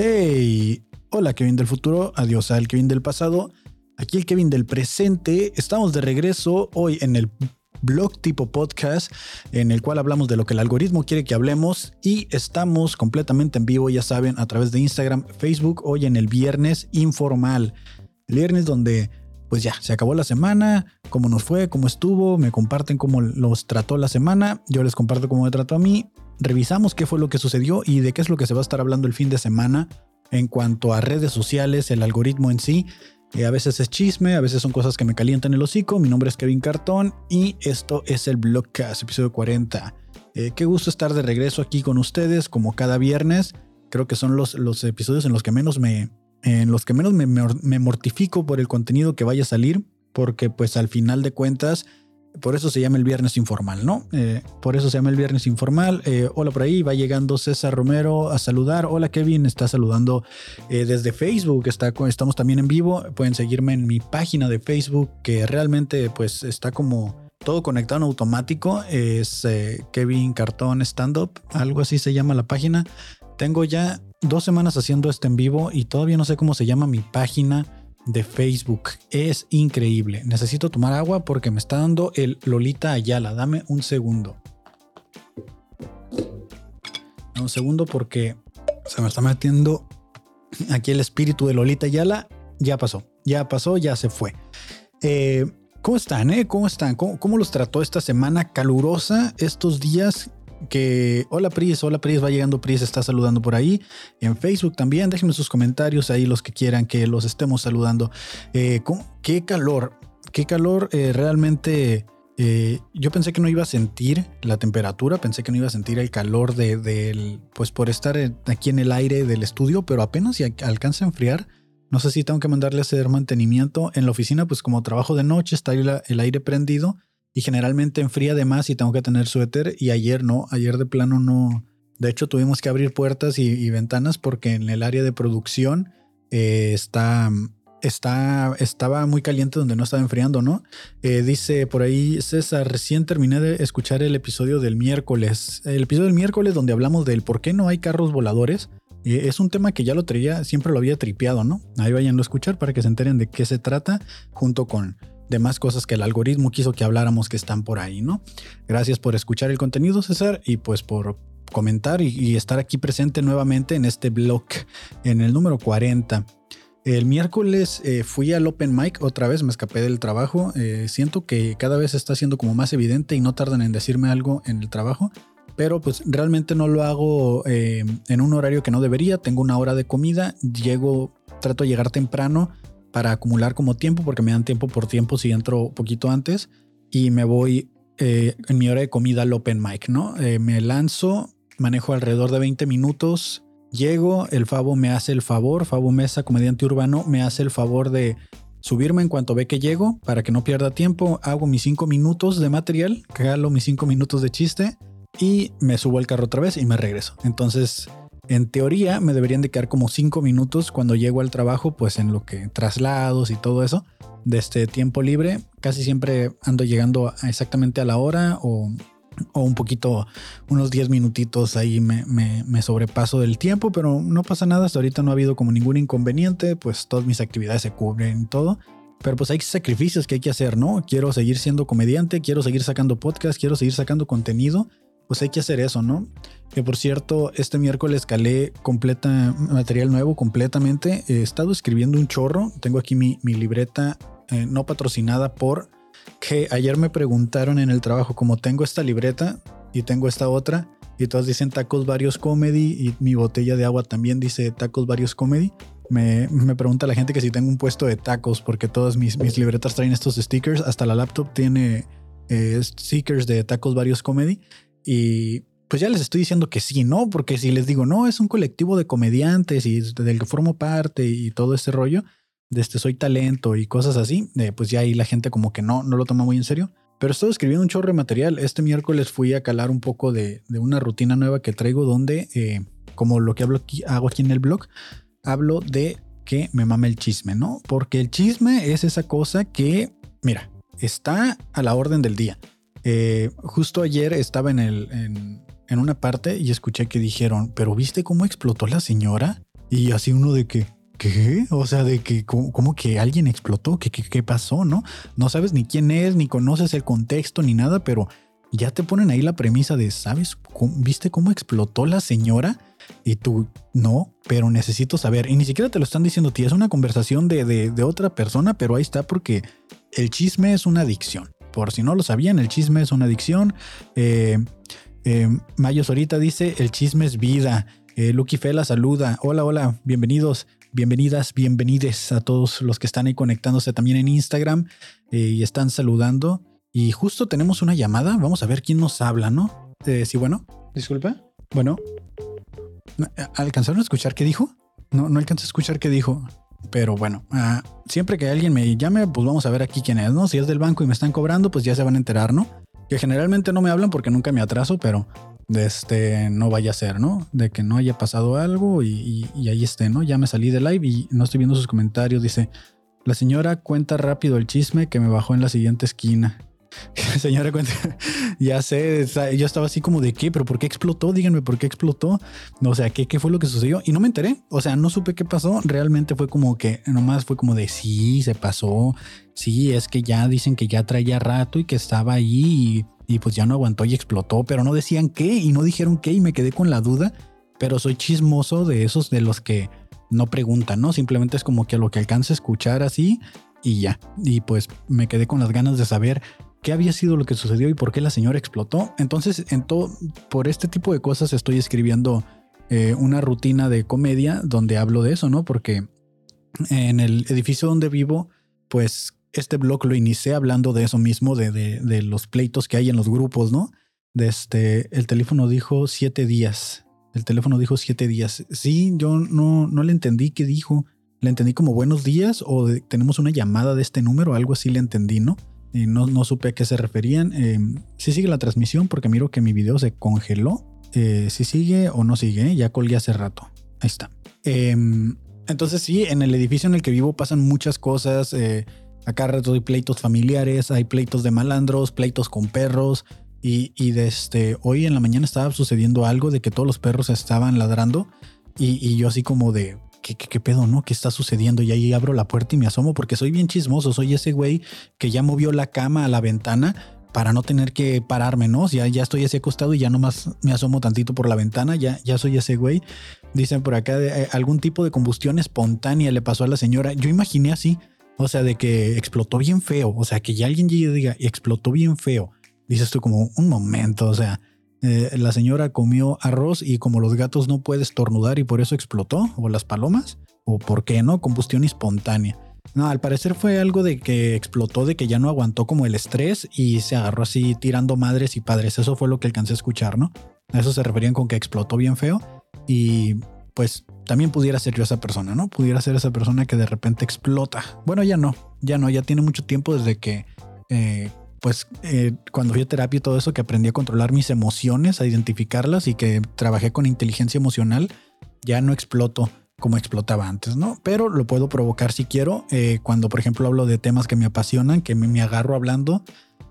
Hey, hola Kevin del futuro, adiós al Kevin del pasado. Aquí el Kevin del presente. Estamos de regreso hoy en el blog tipo podcast en el cual hablamos de lo que el algoritmo quiere que hablemos y estamos completamente en vivo, ya saben, a través de Instagram, Facebook, hoy en el viernes informal. El viernes donde pues ya, se acabó la semana, cómo nos fue, cómo estuvo, me comparten cómo los trató la semana, yo les comparto cómo me trató a mí, revisamos qué fue lo que sucedió y de qué es lo que se va a estar hablando el fin de semana en cuanto a redes sociales, el algoritmo en sí. Eh, a veces es chisme, a veces son cosas que me calientan el hocico. Mi nombre es Kevin Cartón y esto es el Blogcast, episodio 40. Eh, qué gusto estar de regreso aquí con ustedes, como cada viernes. Creo que son los, los episodios en los que menos me, en los que menos me, mortifico por el contenido que vaya a salir, porque pues al final de cuentas por eso se llama el viernes informal, ¿no? Eh, por eso se llama el viernes informal. Eh, hola por ahí, va llegando César Romero a saludar. Hola Kevin, está saludando eh, desde Facebook. Está, estamos también en vivo. Pueden seguirme en mi página de Facebook, que realmente pues está como todo conectado en automático. Es Kevin Cartón Stand Up, algo así se llama la página. Tengo ya dos semanas haciendo este en vivo y todavía no sé cómo se llama mi página de Facebook. Es increíble. Necesito tomar agua porque me está dando el Lolita Ayala. Dame un segundo. un segundo porque se me está metiendo aquí el espíritu de Lolita Ayala. Ya pasó, ya pasó, ya se fue. Eh, ¿Cómo están? Eh? ¿Cómo están? ¿Cómo, ¿Cómo, los trató esta semana calurosa? Estos días que hola Pris, hola Pris, va llegando Pris, está saludando por ahí. En Facebook también, déjenme sus comentarios ahí los que quieran que los estemos saludando. Eh, qué calor, qué calor eh, realmente. Eh, yo pensé que no iba a sentir la temperatura, pensé que no iba a sentir el calor de, pues por estar aquí en el aire del estudio, pero apenas si alcanza a enfriar. No sé si tengo que mandarle a hacer mantenimiento en la oficina, pues como trabajo de noche, está el aire prendido y generalmente enfría de más y tengo que tener suéter y ayer no, ayer de plano no. De hecho tuvimos que abrir puertas y, ventanas porque en el área de producción eh, está, está, estaba muy caliente donde no estaba enfriando, ¿no? Eh, dice por ahí César, recién terminé de escuchar el episodio del miércoles, el episodio del miércoles donde hablamos del por qué no hay carros voladores. Es un tema que ya lo traía, siempre lo había tripeado, ¿no? Ahí vayan a escuchar para que se enteren de qué se trata junto con de más cosas que el algoritmo quiso que habláramos que están por ahí, ¿no? Gracias por escuchar el contenido, César, y pues por comentar y, estar aquí presente nuevamente en este blog, en el número 40. El miércoles eh, fui al Open Mic otra vez, me escapé del trabajo. Eh, siento que cada vez está siendo como más evidente y no tardan en decirme algo en el trabajo, pero pues realmente no lo hago eh, en un horario que no debería. Tengo una hora de comida, llego, trato de llegar temprano para acumular como tiempo, porque me dan tiempo por tiempo si entro poquito antes y me voy eh, en mi hora de comida al open mic, ¿no? Eh, me lanzo, manejo alrededor de 20 minutos, llego, el Fabo me hace el favor, Fabo Mesa, comediante urbano, me hace el favor de subirme en cuanto ve que llego para que no pierda tiempo, hago mis 5 minutos de material, calo mis 5 minutos de chiste y me subo al carro otra vez y me regreso. Entonces en teoría me deberían de quedar como cinco minutos cuando llego al trabajo, pues en lo que traslados y todo eso, de este tiempo libre. Casi siempre ando llegando exactamente a la hora o, un poquito, unos 10 minutitos ahí me, me, sobrepaso del tiempo, pero no pasa nada. Hasta ahorita no ha habido como ningún inconveniente, pues todas mis actividades se cubren y todo. Pero pues hay sacrificios que hay que hacer, ¿no? Quiero seguir siendo comediante, quiero seguir sacando podcast, quiero seguir sacando contenido pues hay que hacer eso, ¿no? Que por cierto, este miércoles calé completa material nuevo completamente. He estado escribiendo un chorro. Tengo aquí mi, libreta eh, no patrocinada por que ayer me preguntaron en el trabajo, como tengo esta libreta y tengo esta otra, y todas dicen tacos varios comedy, y mi botella de agua también dice tacos varios comedy. Me, pregunta la gente que si tengo un puesto de tacos, porque todas mis, mis libretas traen estos stickers, hasta la laptop tiene eh, stickers de tacos varios comedy. Y pues ya les estoy diciendo que sí, ¿no? Porque si les digo, no, es un colectivo de comediantes y del que formo parte y todo ese rollo, de este soy talento y cosas así, pues ya ahí la gente como que no, no lo toma muy en serio. Pero estoy escribiendo un chorro de material. Este miércoles fui a calar un poco de, una rutina nueva que traigo donde, eh, como lo que hablo aquí, hago aquí en el blog, hablo de que me mame el chisme, ¿no? Porque el chisme es esa cosa que, mira, está a la orden del día. Eh, justo ayer estaba en, el, en, una parte y escuché que dijeron, pero ¿viste cómo explotó la señora? Y así uno de que, ¿qué? O sea, de que, ¿cómo, que alguien explotó? ¿Qué, qué, pasó? ¿No? No sabes ni quién es, ni conoces el contexto, ni nada, pero ya te ponen ahí la premisa de, ¿sabes? ¿Viste cómo explotó la señora? Y tú, no, pero necesito saber. Y ni siquiera te lo están diciendo ti, es una conversación de, de, otra persona, pero ahí está porque el chisme es una adicción. Por si no lo sabían, el chisme es una adicción. Eh, eh, Mayo Sorita dice, el chisme es vida. Eh, Lucky Fela saluda. Hola, hola, bienvenidos, bienvenidas, bienvenides a todos los que están ahí conectándose también en Instagram y están saludando. Y justo tenemos una llamada. Vamos a ver quién nos habla, ¿no? sí, bueno, disculpa. Bueno, ¿alcanzaron a escuchar qué dijo? No, no alcancé a escuchar qué dijo. Pero bueno, ah, siempre que alguien me llame, pues vamos a ver aquí quién es, ¿no? Si es del banco y me están cobrando, pues ya se van a enterar, ¿no? Que generalmente no me hablan porque nunca me atraso, pero de este no vaya a ser, ¿no? De que no haya pasado algo y, y ahí esté, ¿no? Ya me salí de live y no estoy viendo sus comentarios. Dice, la señora cuenta rápido el chisme que me bajó en la siguiente esquina. Señora, ya sé, yo estaba así como de qué, pero ¿por qué explotó? Díganme por qué explotó. O sea, ¿qué, ¿qué fue lo que sucedió? Y no me enteré. O sea, no supe qué pasó. Realmente fue como que nomás fue como de sí, se pasó. Sí, es que ya dicen que ya traía rato y que estaba ahí y, pues ya no aguantó y explotó, pero no decían qué y no dijeron qué y me quedé con la duda. Pero soy chismoso de esos de los que no preguntan, ¿no? Simplemente es como que lo que alcance a escuchar así y ya. Y pues me quedé con las ganas de saber qué había sido lo que sucedió y por qué la señora explotó. Entonces, en todo, por este tipo de cosas estoy escribiendo eh, una rutina de comedia donde hablo de eso, ¿no? Porque en el edificio donde vivo, pues este blog lo inicié hablando de eso mismo, de, los pleitos que hay en los grupos, ¿no? De este, el teléfono dijo siete días. El teléfono dijo siete días. Sí, yo no, no le entendí qué dijo. Le entendí como buenos días o tenemos una llamada de este número, algo así le entendí, ¿no? No, no, supe a qué se referían. Eh, si sigue la transmisión porque miro que mi video se congeló. Eh, si sigue o no sigue, ya colgué hace rato. Ahí está. Em, entonces sí, en el edificio en el que vivo pasan muchas cosas. Eh, acá rato hay pleitos familiares, hay pleitos de malandros, pleitos con perros. Y, y desde este, hoy en la mañana estaba sucediendo algo de que todos los perros estaban ladrando. Y, y yo así como de, ¿qué, pedo, no? ¿Qué está sucediendo? Y ahí abro la puerta y me asomo porque soy bien chismoso. Soy ese güey que ya movió la cama a la ventana para no tener que pararme, ¿no? Ya, ya estoy así acostado y ya nomás me asomo tantito por la ventana, ya, ya soy ese güey. Dicen por acá, de, eh, algún tipo de combustión espontánea le pasó a la señora. Yo imaginé así, o sea, de que explotó bien feo, o sea, que ya alguien llegue y diga, explotó bien feo. Dices tú como un momento, o sea, eh, la señora comió arroz y como los gatos no puede estornudar y por eso explotó, o las palomas, o por qué no, combustión espontánea. No, al parecer fue algo de que explotó, de que ya no aguantó como el estrés y se agarró así tirando madres y padres. Eso fue lo que alcancé a escuchar, ¿no? A eso se referían con que explotó bien feo y pues también pudiera ser yo esa persona, ¿no? Pudiera ser esa persona que de repente explota. Bueno, ya no, ya no, ya tiene mucho tiempo desde que eh, pues eh, cuando fui a terapia y todo eso, que aprendí a controlar mis emociones, a identificarlas y que trabajé con inteligencia emocional, ya no exploto como explotaba antes, ¿no? Pero lo puedo provocar si quiero, eh, cuando por ejemplo hablo de temas que me apasionan, que me, agarro hablando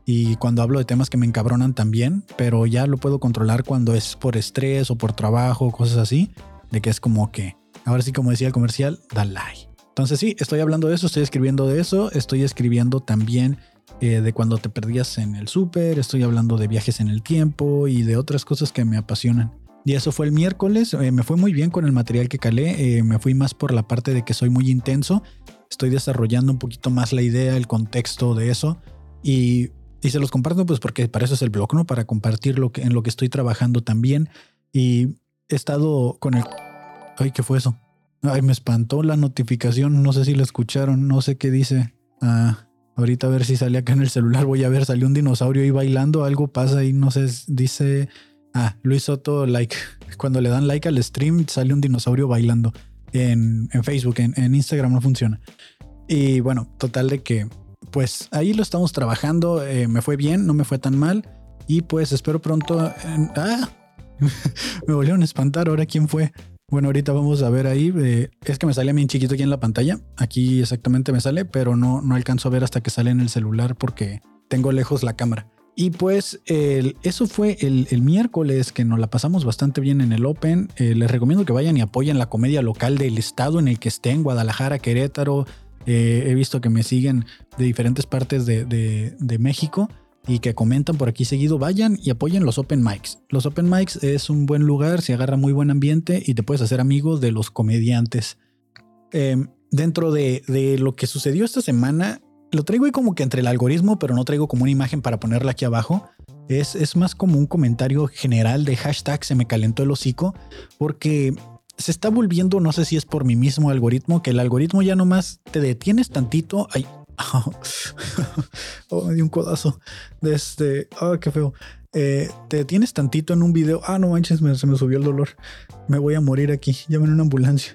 y cuando hablo de temas que me encabronan también, pero ya lo puedo controlar cuando es por estrés o por trabajo, cosas así, de que es como que, ahora sí como decía el comercial, da like. Entonces sí, estoy hablando de eso, estoy escribiendo de eso, estoy escribiendo también eh, de cuando te perdías en el súper, estoy hablando de viajes en el tiempo y de otras cosas que me apasionan. Y eso fue el miércoles, eh, me fue muy bien con el material que calé, eh, me fui más por la parte de que soy muy intenso, estoy desarrollando un poquito más la idea, el contexto de eso y, y se los comparto pues porque para eso es el blog, ¿no? Para compartir lo que, en lo que estoy trabajando también y he estado con el... Ay, ¿qué fue eso? Ay, me espantó la notificación, no sé si la escucharon, no sé qué dice. Ah, Ahorita a ver si sale acá en el celular. Voy a ver, salió un dinosaurio ahí bailando. Algo pasa ahí, no sé. Dice. Ah, Luis Soto, like. Cuando le dan like al stream, sale un dinosaurio bailando. En, Facebook, en, Instagram no funciona. Y bueno, total de que. Pues ahí lo estamos trabajando. Eh, me fue bien, no me fue tan mal. Y pues espero pronto. ah, me volvieron a espantar. Ahora, ¿quién fue? Bueno, ahorita vamos a ver ahí. Eh, es que me sale bien chiquito aquí en la pantalla. Aquí exactamente me sale, pero no, no alcanzo a ver hasta que sale en el celular porque tengo lejos la cámara. Y pues eso fue el, miércoles que nos la pasamos bastante bien en el Open. Eh, les recomiendo que vayan y apoyen la comedia local del estado en el que estén, Guadalajara, Querétaro. Eh, he visto que me siguen de diferentes partes de, de, México y que comentan por aquí seguido. Vayan y apoyen los Open Mics. Los Open Mics es un buen lugar, se agarra muy buen ambiente y te puedes hacer amigos de los comediantes. Em, dentro de, de lo que sucedió esta semana, lo traigo ahí como que entre el algoritmo, pero no traigo como una imagen para ponerla aquí abajo. Es, es más como un comentario general de hashtag se me calentó el hocico, porque se está volviendo, no sé si es por mi mismo algoritmo, que el algoritmo ya nomás te detienes tantito. oh, me dio un codazo. De este, oh, qué feo. Eh, te detienes tantito en un video. Ah, no manches, se me subió el dolor. Me voy a morir aquí. Llamen una ambulancia.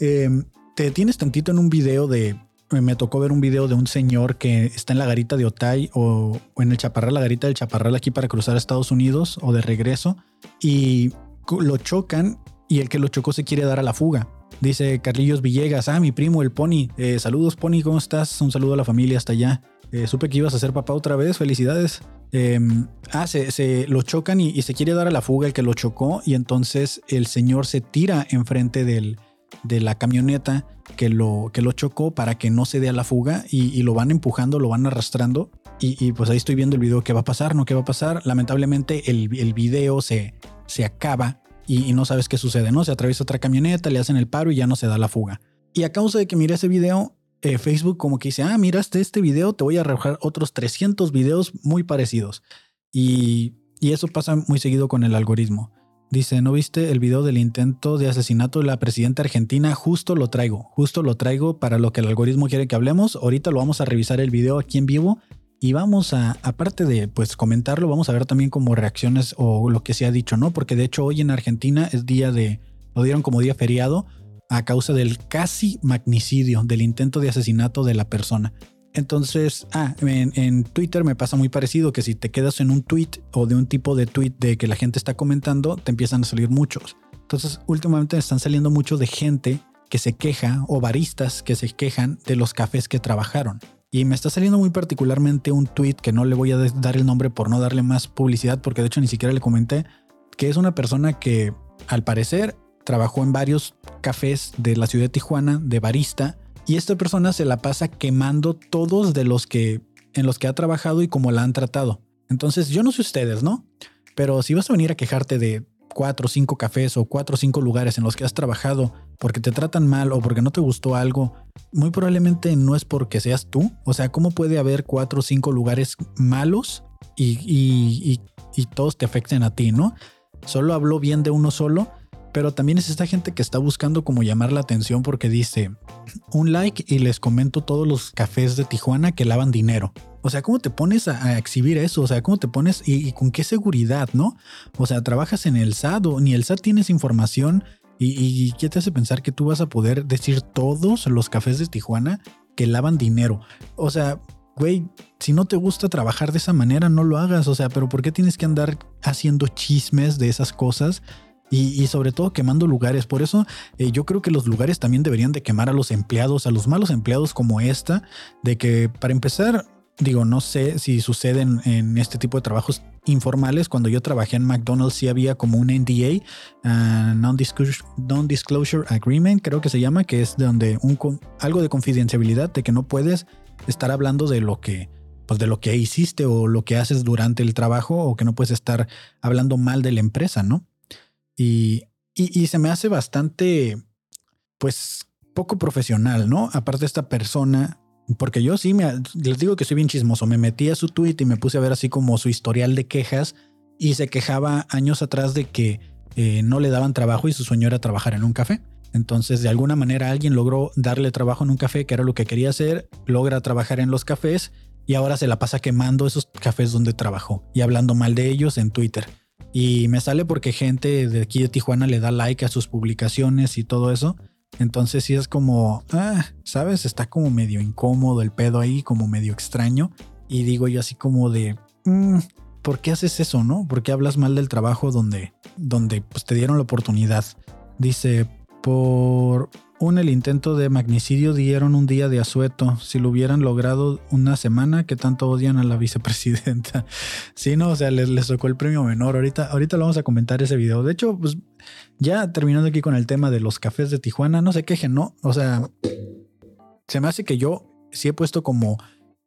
Eh, te detienes tantito en un video de me tocó ver un video de un señor que está en la garita de Otay o, en el Chaparral, la garita del Chaparral aquí para cruzar a Estados Unidos o de regreso y lo chocan y el que lo chocó se quiere dar a la fuga. Dice Carlillos Villegas, ah, mi primo, el Pony. Eh, saludos, Pony, ¿cómo estás? Un saludo a la familia hasta allá. Eh, supe que ibas a ser papá otra vez, felicidades. Em, ah, se, lo chocan y, y, se quiere dar a la fuga el que lo chocó y entonces el señor se tira enfrente del, de la camioneta que lo, que lo chocó para que no se dé a la fuga y, lo van empujando, lo van arrastrando. Y, pues ahí estoy viendo el video, ¿qué va a pasar? ¿No qué va a pasar? Lamentablemente el, el video se, se acaba y, no sabes qué sucede, ¿no? Se atraviesa otra camioneta, le hacen el paro y ya no se da la fuga. Y a causa de que miré ese video, eh, Facebook como que dice, ah, miraste este video, te voy a arrojar otros 300 videos muy parecidos. Y, y eso pasa muy seguido con el algoritmo. Dice, ¿no viste el video del intento de asesinato de la presidenta argentina? Justo lo traigo, justo lo traigo para lo que el algoritmo quiere que hablemos. Ahorita lo vamos a revisar el video aquí en vivo y vamos a, aparte de pues comentarlo, vamos a ver también como reacciones o lo que se ha dicho, ¿no? Porque de hecho hoy en Argentina es día de, lo dieron como día feriado a causa del casi magnicidio, del intento de asesinato de la persona. Entonces, ah, en, Twitter me pasa muy parecido que si te quedas en un tweet o de un tipo de tweet de que la gente está comentando, te empiezan a salir muchos. Entonces, últimamente están saliendo mucho de gente que se queja o baristas que se quejan de los cafés que trabajaron. Y me está saliendo muy particularmente un tweet que no le voy a dar el nombre por no darle más publicidad, porque de hecho ni siquiera le comenté, que es una persona que al parecer trabajó en varios cafés de la ciudad de Tijuana de barista y esta persona se la pasa quemando todos de los que en los que ha trabajado y cómo la han tratado. Entonces, yo no sé ustedes, ¿no? Pero si vas a venir a quejarte de cuatro o cinco cafés o cuatro o cinco lugares en los que has trabajado porque te tratan mal o porque no te gustó algo, muy probablemente no es porque seas tú. O sea, ¿cómo puede haber cuatro o cinco lugares malos y, y, y todos te afecten a ti, no? Solo habló bien de uno solo pero también es esta gente que está buscando como llamar la atención porque dice un like y les comento todos los cafés de Tijuana que lavan dinero. O sea, ¿cómo te pones a, exhibir eso? O sea, ¿cómo te pones y, con qué seguridad, no? O sea, trabajas en el SAT o ni el SAT tienes información y, ¿qué te hace pensar que tú vas a poder decir todos los cafés de Tijuana que lavan dinero? O sea, güey, si no te gusta trabajar de esa manera, no lo hagas. O sea, pero ¿por qué tienes que andar haciendo chismes de esas cosas y, sobre todo quemando lugares. Por eso eh, yo creo que los lugares también deberían de quemar a los empleados, a los malos empleados como esta, de que para empezar, digo, no sé si suceden en este tipo de trabajos informales. Cuando yo trabajé en McDonald's sí había como un NDA, uh, Non-Disclosure Agreement, creo que se llama, que es donde un, algo de confidencialidad, de que no puedes estar hablando de lo que pues de lo que hiciste o lo que haces durante el trabajo o que no puedes estar hablando mal de la empresa, ¿no? Y, y, se me hace bastante, pues, poco profesional, ¿no? Aparte esta persona, porque yo sí, me, les digo que soy bien chismoso, me metí a su tweet y me puse a ver así como su historial de quejas y se quejaba años atrás de que eh, no le daban trabajo y su sueño era trabajar en un café. Entonces, de alguna manera alguien logró darle trabajo en un café, que era lo que quería hacer, logra trabajar en los cafés y ahora se la pasa quemando esos cafés donde trabajó y hablando mal de ellos en Twitter. Y me sale porque gente de aquí de Tijuana le da like a sus publicaciones y todo eso. Entonces sí es como, ah, ¿sabes? Está como medio incómodo el pedo ahí, como medio extraño. Y digo yo así como de, mm, ¿por qué haces eso, no? ¿Por qué hablas mal del trabajo donde, donde pues, te dieron la oportunidad? Dice, por un el intento de magnicidio dieron un día de asueto. Si lo hubieran logrado una semana, que tanto odian a la vicepresidenta. Sí, no, o sea, les, les tocó el premio menor. Ahorita, ahorita lo vamos a comentar ese video. De hecho, pues ya terminando aquí con el tema de los cafés de Tijuana, no se quejen, ¿no? O sea, se me hace que yo sí he puesto como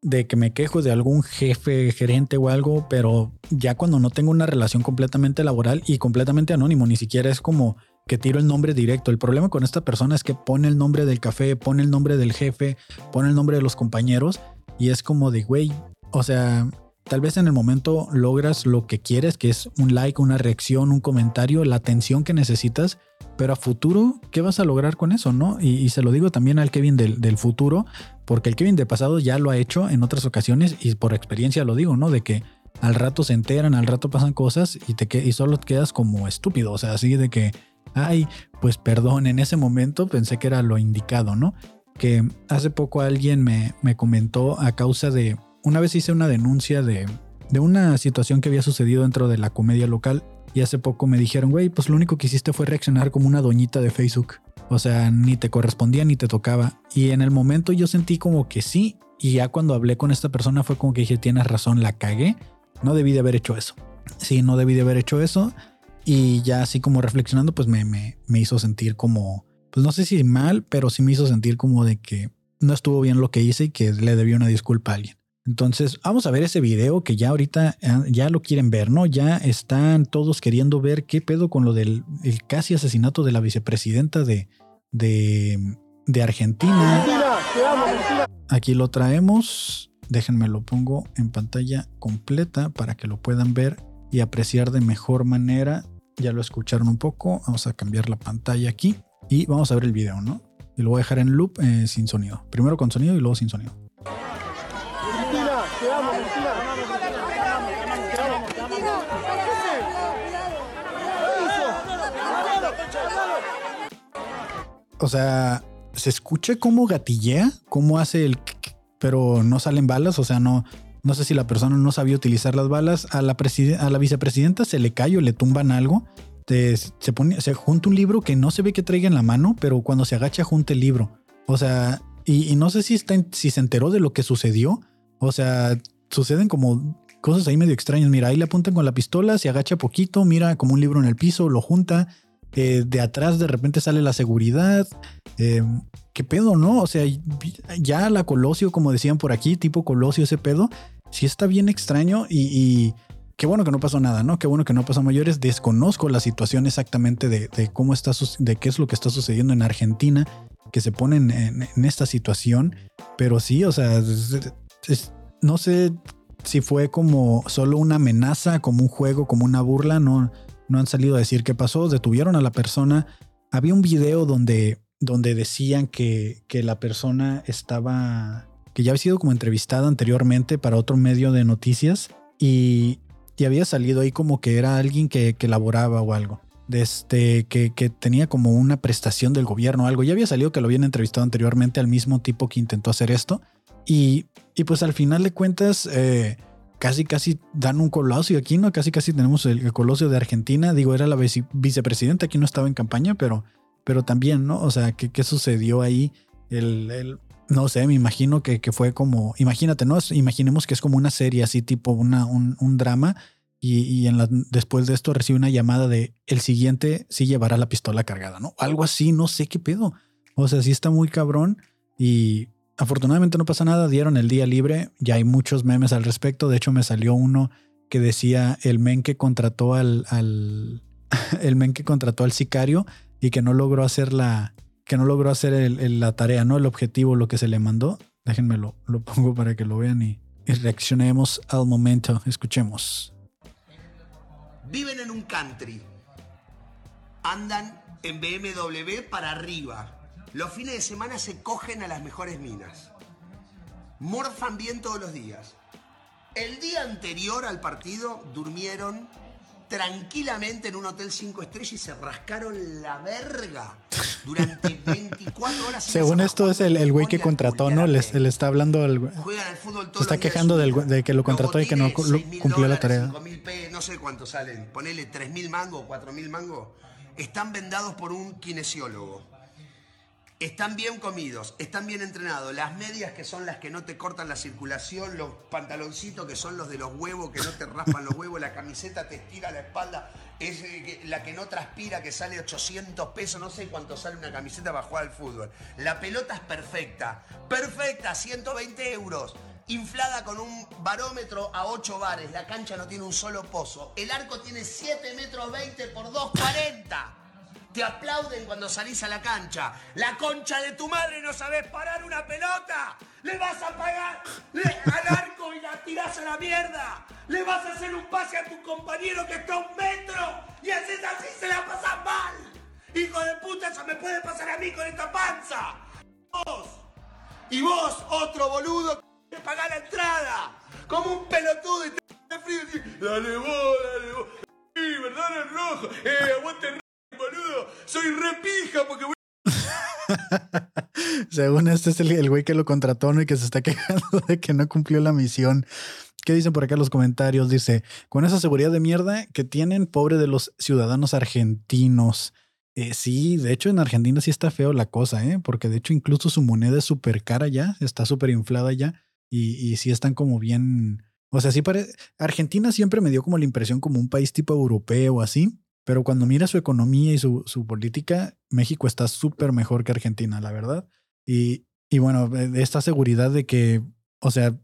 de que me quejo de algún jefe, gerente o algo, pero ya cuando no tengo una relación completamente laboral y completamente anónimo, ni siquiera es como que tiro el nombre directo. El problema con esta persona es que pone el nombre del café, pone el nombre del jefe, pone el nombre de los compañeros y es como de, güey, o sea, tal vez en el momento logras lo que quieres, que es un like, una reacción, un comentario, la atención que necesitas, pero a futuro, ¿qué vas a lograr con eso? ¿No? Y, se lo digo también al Kevin del, futuro, porque el Kevin de pasado ya lo ha hecho en otras ocasiones y por experiencia lo digo, ¿no? De que al rato se enteran, al rato pasan cosas y, te, y solo quedas como estúpido, o sea, así de que, ay, pues perdón, en ese momento pensé que era lo indicado, ¿no? Que hace poco alguien me, me comentó a causa de, una vez hice una denuncia de, de una situación que había sucedido dentro de la comedia local y hace poco me dijeron, güey, pues lo único que hiciste fue reaccionar como una doñita de Facebook. O sea, ni te correspondía ni te tocaba. Y en el momento yo sentí como que sí. Y ya cuando hablé con esta persona fue como que dije, tienes razón, la cagué. No debí de haber hecho eso. Sí, no debí de haber hecho eso. Y ya así como reflexionando, pues me, me, me hizo sentir como, pues no sé si mal, pero sí me hizo sentir como de que no estuvo bien lo que hice y que le debí una disculpa a alguien. Entonces, vamos a ver ese video que ya ahorita ah, ya lo quieren ver, ¿no? Ya están todos queriendo ver qué pedo con lo del casi asesinato de la vicepresidenta de, de, de Argentina. Aquí lo traemos. Déjenme lo pongo en pantalla completa para que lo puedan ver y apreciar de mejor manera. Ya lo escucharon un poco. Vamos a cambiar la pantalla aquí y vamos a ver el video, ¿no? Y lo voy a dejar en loop eh, sin sonido. Primero con sonido y luego sin sonido. O sea, se escucha cómo gatillea, cómo hace el... Pero no salen balas, o sea, no, no sé si la persona no sabía utilizar las balas. A la, a la vicepresidenta se le cae o le tumban algo. se, se junta un libro que no se ve que traiga en la mano, pero cuando se agacha junta el libro. O sea, y, no sé si, está, si se enteró de lo que sucedió. O sea, suceden como cosas ahí medio extrañas. Mira, ahí le apuntan con la pistola, se agacha poquito, mira como un libro en el piso, lo junta, de atrás de repente sale la seguridad. Eh, ¿Qué pedo, no? O sea, ya la Colosio, como decían por aquí, tipo Colosio, ese pedo, sí está bien extraño y, qué bueno que no pasó nada, ¿no? Qué bueno que no pasó mayores. Desconozco la situación exactamente de, cómo está, de qué es lo que está sucediendo en Argentina, que se ponen en, esta situación, pero sí, o sea, no sé si fue como solo una amenaza, como un juego, como una burla, no no han salido a decir qué pasó, detuvieron a la persona. Había un video donde, donde decían que, que la persona estaba, que ya había sido como entrevistada anteriormente para otro medio de noticias y, y había salido ahí como que era alguien que, que laboraba o algo. Este, que, que, tenía como una prestación del gobierno o algo. Ya había salido que lo habían entrevistado anteriormente al mismo tipo que intentó hacer esto. Y, y pues al final de cuentas, eh, casi casi dan un colosio aquí, ¿no? Casi casi tenemos el, colosio de Argentina. Digo, era la vicepresidenta, aquí no estaba en campaña, pero, pero también, ¿no? O sea, ¿qué, qué sucedió ahí? El, no sé, me imagino que, que, fue como, imagínate, ¿no? Imaginemos que es como una serie así, tipo una, un, un drama. Y, y en la, después de esto recibe una llamada de el siguiente sí llevará la pistola cargada, ¿no? Algo así, no sé qué pedo. O sea, sí está muy cabrón. Y, Afortunadamente no pasa nada, dieron el día libre, ya hay muchos memes al respecto, de hecho me salió uno que decía el men que contrató al, el men que contrató al sicario y que no logró hacer la que no logró hacer la tarea, ¿no? El objetivo, lo que se le mandó. Déjenme lo, lo pongo para que lo vean y, y reaccionemos al momento. Escuchemos. Viven en un country. Andan en BMW para arriba los fines de semana se cogen a las mejores minas. Morfan bien todos los días. El día anterior al partido durmieron tranquilamente en un hotel 5 estrellas y se rascaron la verga durante 24 horas. Según esto es el, güey que contrató, ¿no? Le, está hablando al Juegan al fútbol Se está quejando de que lo contrató y que no cumplió la tarea. no sé cuánto salen. Ponele 3.000 mangos, 4.000 mangos. Están vendados por un kinesiólogo Están bien comidos, están bien entrenados. Las medias que son las que no te cortan la circulación, los pantaloncitos que son los de los huevos, que no te raspan los huevos, la camiseta te estira la espalda, es eh, la que no transpira, que sale 800 pesos, no sé cuánto sale una camiseta para jugar al fútbol. La pelota es perfecta, perfecta, 120 euros. Inflada con un barómetro a 8 bares, la cancha no tiene un solo pozo, el arco tiene 7 metros 20 por 240 te aplauden cuando salís a la cancha. La concha de tu madre no sabes parar una pelota. Le vas a pagar al arco y la tirás a la mierda. Le vas a hacer un pase a tu compañero que está a un metro y haces así se la pasas mal. Hijo de puta, eso me puede pasar a mí con esta panza. Vos. Y vos, otro boludo, que pagar la entrada. Como un pelotudo y te frío y dale vos, dale vos. Sí, ¿verdad? El rojo. Eh, aguante. Soy repija porque voy Según este es el, güey que lo contrató y que se está quejando de que no cumplió la misión. ¿Qué dicen por acá en los comentarios? Dice, con esa seguridad de mierda que tienen, pobre de los ciudadanos argentinos. Eh, sí, de hecho en Argentina sí está feo la cosa, ¿eh? porque de hecho incluso su moneda es súper cara ya, está súper inflada ya y, y sí están como bien... O sea, sí parece... Argentina siempre me dio como la impresión como un país tipo europeo así, pero cuando mira su economía y su, su política, México está súper mejor que Argentina, la verdad. Y, y bueno, esta seguridad de que, o sea,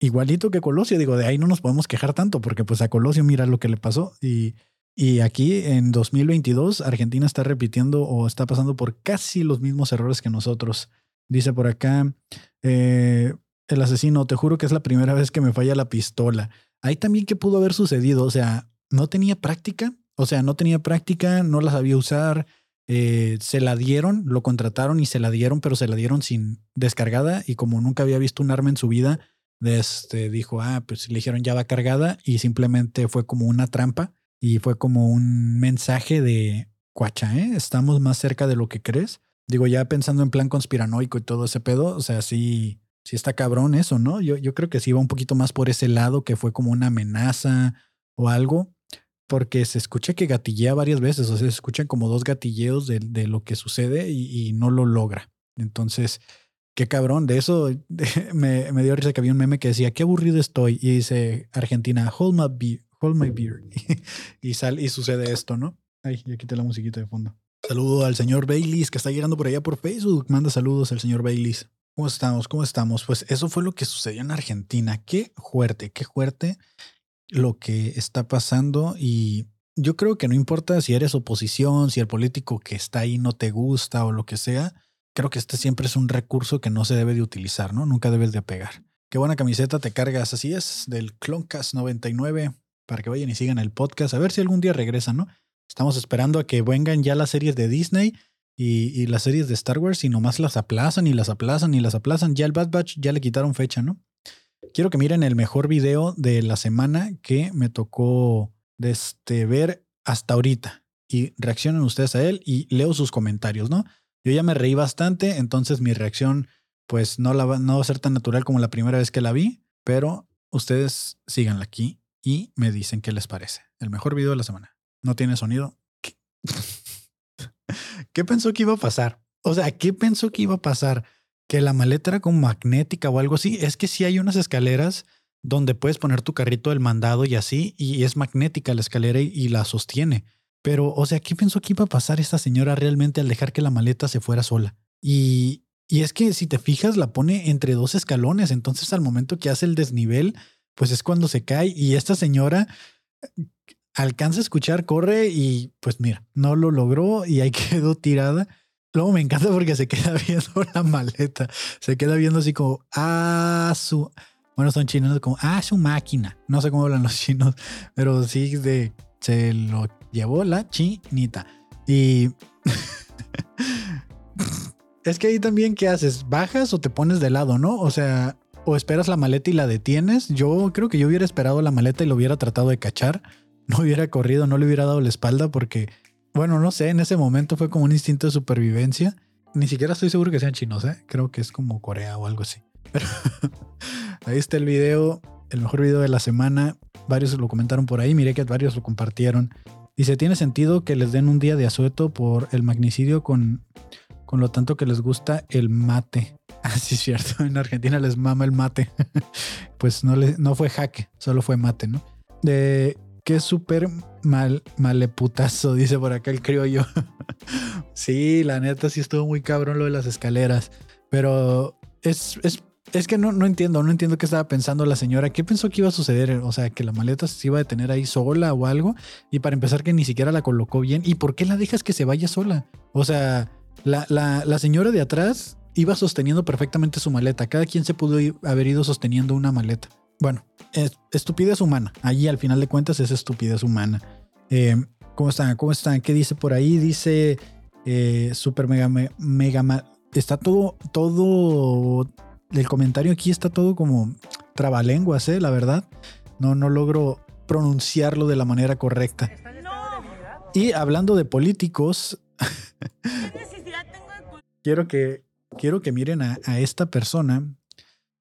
igualito que Colosio, digo, de ahí no nos podemos quejar tanto, porque pues a Colosio mira lo que le pasó. Y, y aquí en 2022, Argentina está repitiendo o está pasando por casi los mismos errores que nosotros. Dice por acá, eh, el asesino, te juro que es la primera vez que me falla la pistola. Ahí también qué pudo haber sucedido, o sea, no tenía práctica o sea, no tenía práctica, no la sabía usar, eh, se la dieron, lo contrataron y se la dieron, pero se la dieron sin descargada y como nunca había visto un arma en su vida, este, dijo, ah, pues le dijeron ya va cargada y simplemente fue como una trampa y fue como un mensaje de, cuacha, ¿eh? Estamos más cerca de lo que crees. Digo, ya pensando en plan conspiranoico y todo ese pedo, o sea, sí, sí está cabrón eso, ¿no? Yo, yo creo que sí iba un poquito más por ese lado, que fue como una amenaza o algo porque se escucha que gatillea varias veces, o sea, se escuchan como dos gatilleos de, lo que sucede y, no lo logra. Entonces, qué cabrón, de eso me, dio risa que había un meme que decía, qué aburrido estoy, y dice Argentina, hold my beer, hold my beer, y, sal, y sucede esto, ¿no? Ay, ya quité la musiquita de fondo. Saludo al señor Baileys que está llegando por allá por Facebook. Manda saludos al señor Baileys. ¿Cómo estamos? ¿Cómo estamos? Pues eso fue lo que sucedió en Argentina. Qué fuerte, qué fuerte lo que está pasando y yo creo que no importa si eres oposición, si el político que está ahí no te gusta o lo que sea, creo que este siempre es un recurso que no se debe de utilizar, ¿no? Nunca debes de apegar. Qué buena camiseta te cargas, así es, del Cloncast 99, para que vayan y sigan el podcast, a ver si algún día regresa, ¿no? Estamos esperando a que vengan ya las series de Disney y, y las series de Star Wars y nomás las aplazan y las aplazan y las aplazan. Ya el Bad Batch ya le quitaron fecha, ¿no? Quiero que miren el mejor video de la semana que me tocó este, ver hasta ahorita y reaccionen ustedes a él y leo sus comentarios, ¿no? Yo ya me reí bastante, entonces mi reacción pues no, la va, a ser tan natural como la primera vez que la vi, pero ustedes síganla aquí y me dicen qué les parece. El mejor video de la semana. No tiene sonido. ¿Qué, ¿Qué pensó que iba a pasar? O sea, ¿qué pensó que iba a pasar? Que la maleta era como magnética o algo así. Es que sí hay unas escaleras donde puedes poner tu carrito del mandado y así, y es magnética la escalera y, la sostiene. Pero, o sea, ¿qué pensó que iba a pasar esta señora realmente al dejar que la maleta se fuera sola? Y, y es que si te fijas, la pone entre dos escalones, entonces al momento que hace el desnivel, pues es cuando se cae y esta señora eh, alcanza a escuchar, corre y pues mira, no lo logró y ahí quedó tirada. Luego me encanta porque se queda viendo la maleta. Se queda viendo así como, ah, su. Bueno, son chinos como, ah, su máquina. No sé cómo hablan los chinos, pero sí de, se lo llevó la chinita. Y. es que ahí también, ¿qué haces? ¿Bajas o te pones de lado, no? O sea, o esperas la maleta y la detienes. Yo creo que yo hubiera esperado la maleta y lo hubiera tratado de cachar. No hubiera corrido, no le hubiera dado la espalda porque bueno, no sé, en ese momento fue como un instinto de supervivencia. Ni siquiera estoy seguro que sean chinos, ¿eh? Creo que es como Corea o algo así. Pero ahí está el video, el mejor video de la semana. Varios lo comentaron por ahí, miré que varios lo compartieron. Dice, ¿tiene sentido que les den un día de asueto por el magnicidio con, con lo tanto que les gusta el mate. Así es cierto, en Argentina les mama el mate. pues no, le, no fue jaque, solo fue mate, ¿no? De qué súper mal, maleputazo, dice por acá el criollo. sí, la neta sí estuvo muy cabrón lo de las escaleras, pero es, es, es que no, no entiendo, no entiendo qué estaba pensando la señora. ¿Qué pensó que iba a suceder? O sea, que la maleta se iba a detener ahí sola o algo. Y para empezar, que ni siquiera la colocó bien. ¿Y por qué la dejas que se vaya sola? O sea, la, la, la señora de atrás iba sosteniendo perfectamente su maleta. Cada quien se pudo haber ido sosteniendo una maleta. Bueno, es estupidez humana. Allí al final de cuentas es estupidez humana. Eh, ¿Cómo están? ¿Cómo están? ¿Qué dice por ahí? Dice eh, super mega mega está todo todo el comentario aquí está todo como trabalenguas, ¿eh? La verdad. No, no logro pronunciarlo de la manera correcta. Y hablando de políticos, quiero que quiero que miren a, esta persona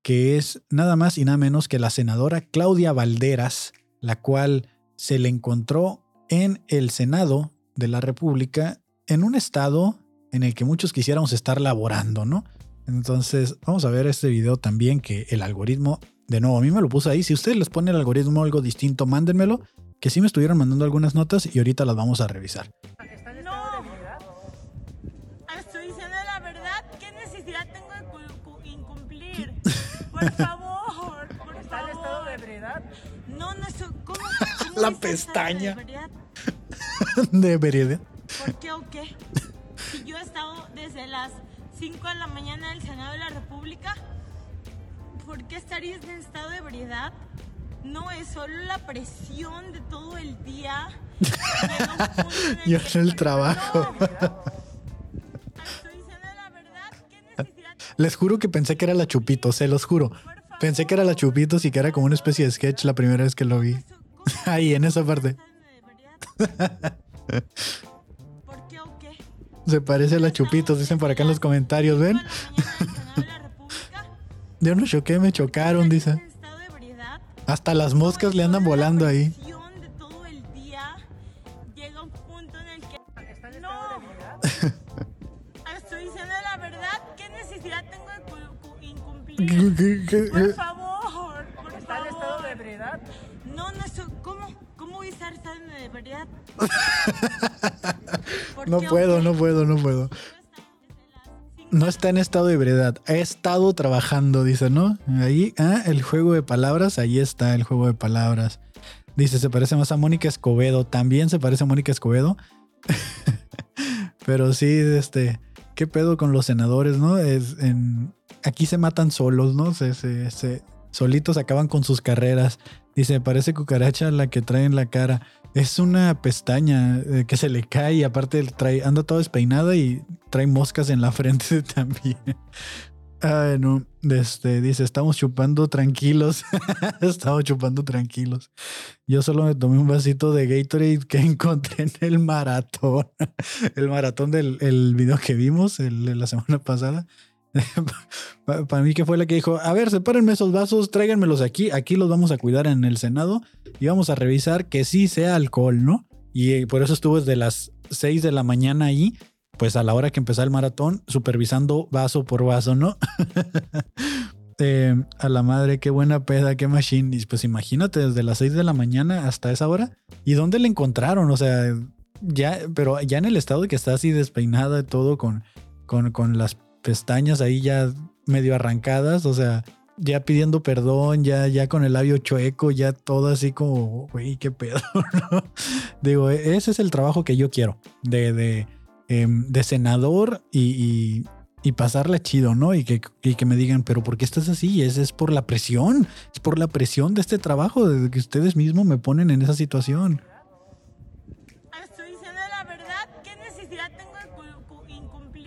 que es nada más y nada menos que la senadora Claudia Valderas, la cual se le encontró en el Senado de la República en un estado en el que muchos quisiéramos estar laborando, ¿no? Entonces, vamos a ver este video también que el algoritmo, de nuevo, a mí me lo puso ahí. Si ustedes les ponen el algoritmo algo distinto, mándenmelo, que sí me estuvieron mandando algunas notas y ahorita las vamos a revisar. Por favor, por ¿Está en estado de ebriedad? No, no estoy. ¿Cómo? cómo la pestaña. De ebriedad. ¿Por qué o qué? Si yo he estado desde las 5 de la mañana del Senado de la República, ¿por qué estarías en estado de ebriedad? No es solo la presión de todo el día. Yo en el trabajo. Les juro que pensé que era la Chupito, se los juro. Pensé que era la Chupito y que era como una especie de sketch la primera vez que lo vi. Ahí, en esa parte. Se parece a la Chupitos, dicen por acá en los comentarios, ¿ven? De uno choqué, me chocaron, dice. Hasta las moscas le andan volando ahí. Por favor, por ¿Está en estado de ebriedad? No, no estoy. ¿Cómo? ¿Cómo voy a estar en de ebriedad? no puedo, no puedo, no puedo. No está en estado de ebriedad. Ha estado trabajando, dice, ¿no? Ahí, ah, el juego de palabras, ahí está el juego de palabras. Dice, se parece más a Mónica Escobedo. También se parece a Mónica Escobedo. Pero sí, este, ¿qué pedo con los senadores, no? Es en, aquí se matan solos, ¿no? Se, se, solitos acaban con sus carreras. Dice, parece cucaracha la que trae en la cara. Es una pestaña eh, que se le cae y aparte trae, anda toda despeinada y trae moscas en la frente también. Ay, no. Este, dice, estamos chupando tranquilos. estamos chupando tranquilos. Yo solo me tomé un vasito de Gatorade que encontré en el maratón. el maratón del el video que vimos la semana pasada. Para mí que fue la que dijo, a ver, sepárenme esos vasos, tráiganmelos aquí, aquí los vamos a cuidar en el Senado y vamos a revisar que sí sea alcohol, ¿no? Y eh, por eso estuvo desde las 6 de la mañana ahí, pues a la hora que empezó el maratón, supervisando vaso por vaso, ¿no? Eh, a la madre, qué buena peda, qué machine. Pues imagínate, desde las 6 de la mañana hasta esa hora. ¿Y dónde le encontraron? O sea, ya, pero ya en el estado de que está así despeinada y todo con, con, con las pestañas ahí ya medio arrancadas, o sea, ya pidiendo perdón, ya, ya con el labio chueco, ya todo así como, güey, qué pedo, Digo, e-, ese es el trabajo que yo quiero, de, de, em, de senador y, y, pasarla chido, ¿no? Y que, que, me digan, pero ¿por qué estás así? Es, es por la presión, es por la presión de este trabajo, de que ustedes mismos me ponen en esa situación.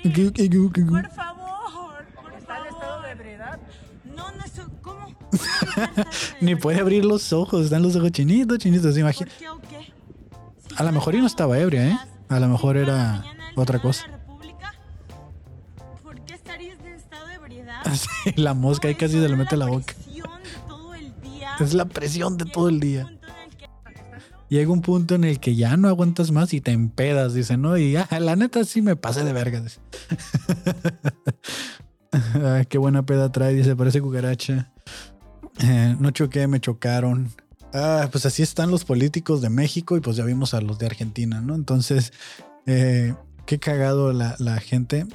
Por favor, por ¿Está en estado de ebriedad? No, no estoy. ¿Cómo? Ni puede abrir los ojos, están los ojos chinitos, chinitos, imagina. ¿Por qué o qué? a lo mejor y no estaba ebria, ¿eh? A lo mejor era otra cosa. ¿Por qué estarías en estado de ebriedad? Sí, la mosca ahí casi se le mete la boca. Es la presión de todo el día. Llega un punto en el que ya no aguantas más y te empedas, dice, ¿no? Y ah, la neta sí me pasé de verga. qué buena peda trae, dice, parece cucaracha. Eh, no choqué, me chocaron. Ah, pues así están los políticos de México y pues ya vimos a los de Argentina, ¿no? Entonces, eh, qué cagado la, gente.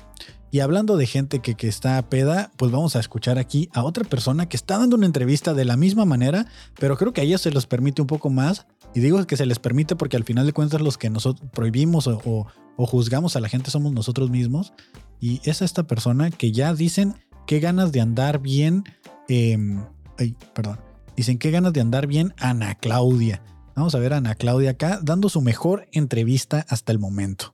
Y hablando de gente que, que está a peda, pues vamos a escuchar aquí a otra persona que está dando una entrevista de la misma manera, pero creo que a ellos se los permite un poco más. Y digo que se les permite porque al final de cuentas los que nosotros prohibimos o, juzgamos a la gente somos nosotros mismos. Y es esta persona que ya dicen qué ganas de andar bien. em, ay, perdón. Dicen qué ganas de andar bien Ana Claudia. Vamos a ver a Ana Claudia acá dando su mejor entrevista hasta el momento.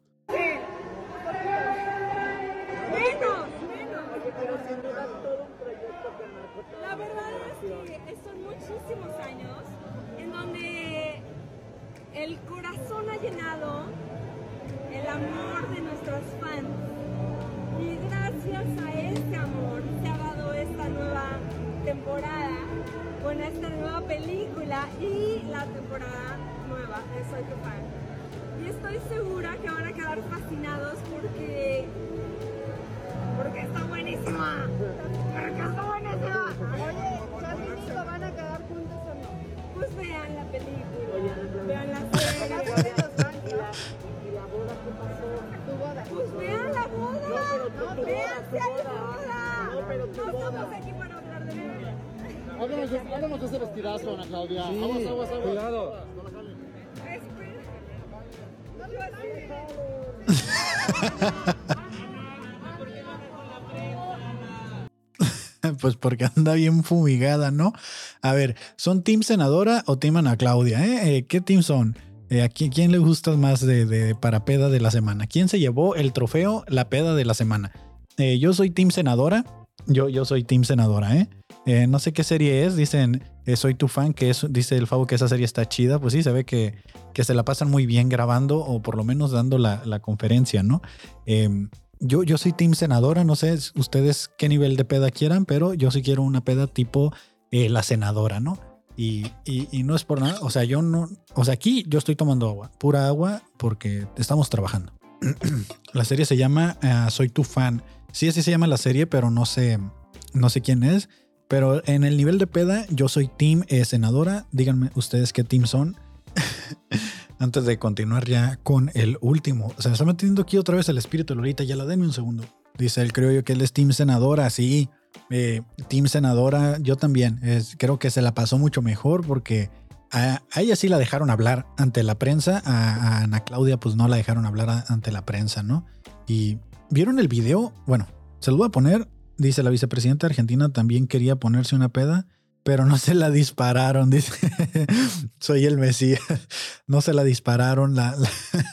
Pues porque anda bien fumigada, ¿no? A ver, ¿son Team Senadora o Team Ana Claudia? eh? Eh, ¿Qué team son? Eh, ¿a quién, le gusta más de, de para peda de la semana? ¿Quién se llevó el trofeo la peda de la semana? Eh, yo soy Team Senadora. Yo, yo soy Team Senadora, ¿eh? Eh, no sé qué serie es. Dicen, eh, soy tu fan, que es, dice el Favo que esa serie está chida. Pues sí, se ve que, que se la pasan muy bien grabando o por lo menos dando la, la conferencia, ¿no? Em, yo, yo soy Team Senadora, no sé ustedes qué nivel de peda quieran, pero yo sí quiero una peda tipo eh, la senadora, ¿no? Y, y- y no es por nada, o sea, yo no, o sea, aquí yo estoy tomando agua, pura agua, porque estamos trabajando. la serie se llama ah, Soy tu fan. Sí, así se llama la serie, pero no sé, no sé quién es. Pero en el nivel de peda, yo soy Team eh, Senadora. Díganme ustedes qué team son. Antes de continuar ya con el último. Se me está metiendo aquí otra vez el espíritu de Lolita. Ya la denme un segundo. Dice él, creo yo que él es Team Senadora. Sí, eh, Team Senadora. Yo también. Creo que se la pasó mucho mejor porque a, ella sí la dejaron hablar ante la prensa. A, Ana Claudia, pues no la dejaron hablar ante la prensa, ¿no? Y vieron el video. Bueno, se lo voy a poner. Dice la vicepresidenta argentina también quería ponerse una peda, pero no se la dispararon. Dice, soy el Mesías. No se la dispararon la,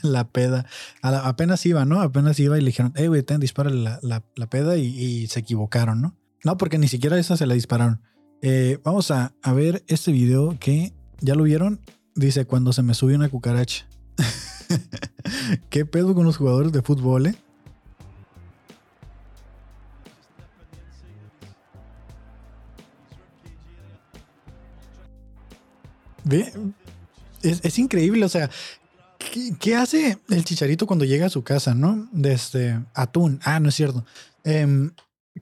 la, peda. Apenas iba, ¿no? Apenas iba y le dijeron, hey, güey, ten, dispara la, la- peda y, y se equivocaron, ¿no? No, porque ni siquiera esa se la dispararon. Eh, vamos a, a ver este video que ya lo vieron. Dice, cuando se me subió una cucaracha. ¿Qué pedo con los jugadores de fútbol, eh? Ve, es, es increíble, o sea, ¿qué, hace el chicharito cuando llega a su casa, no? De este atún. Ah, no es cierto. Em,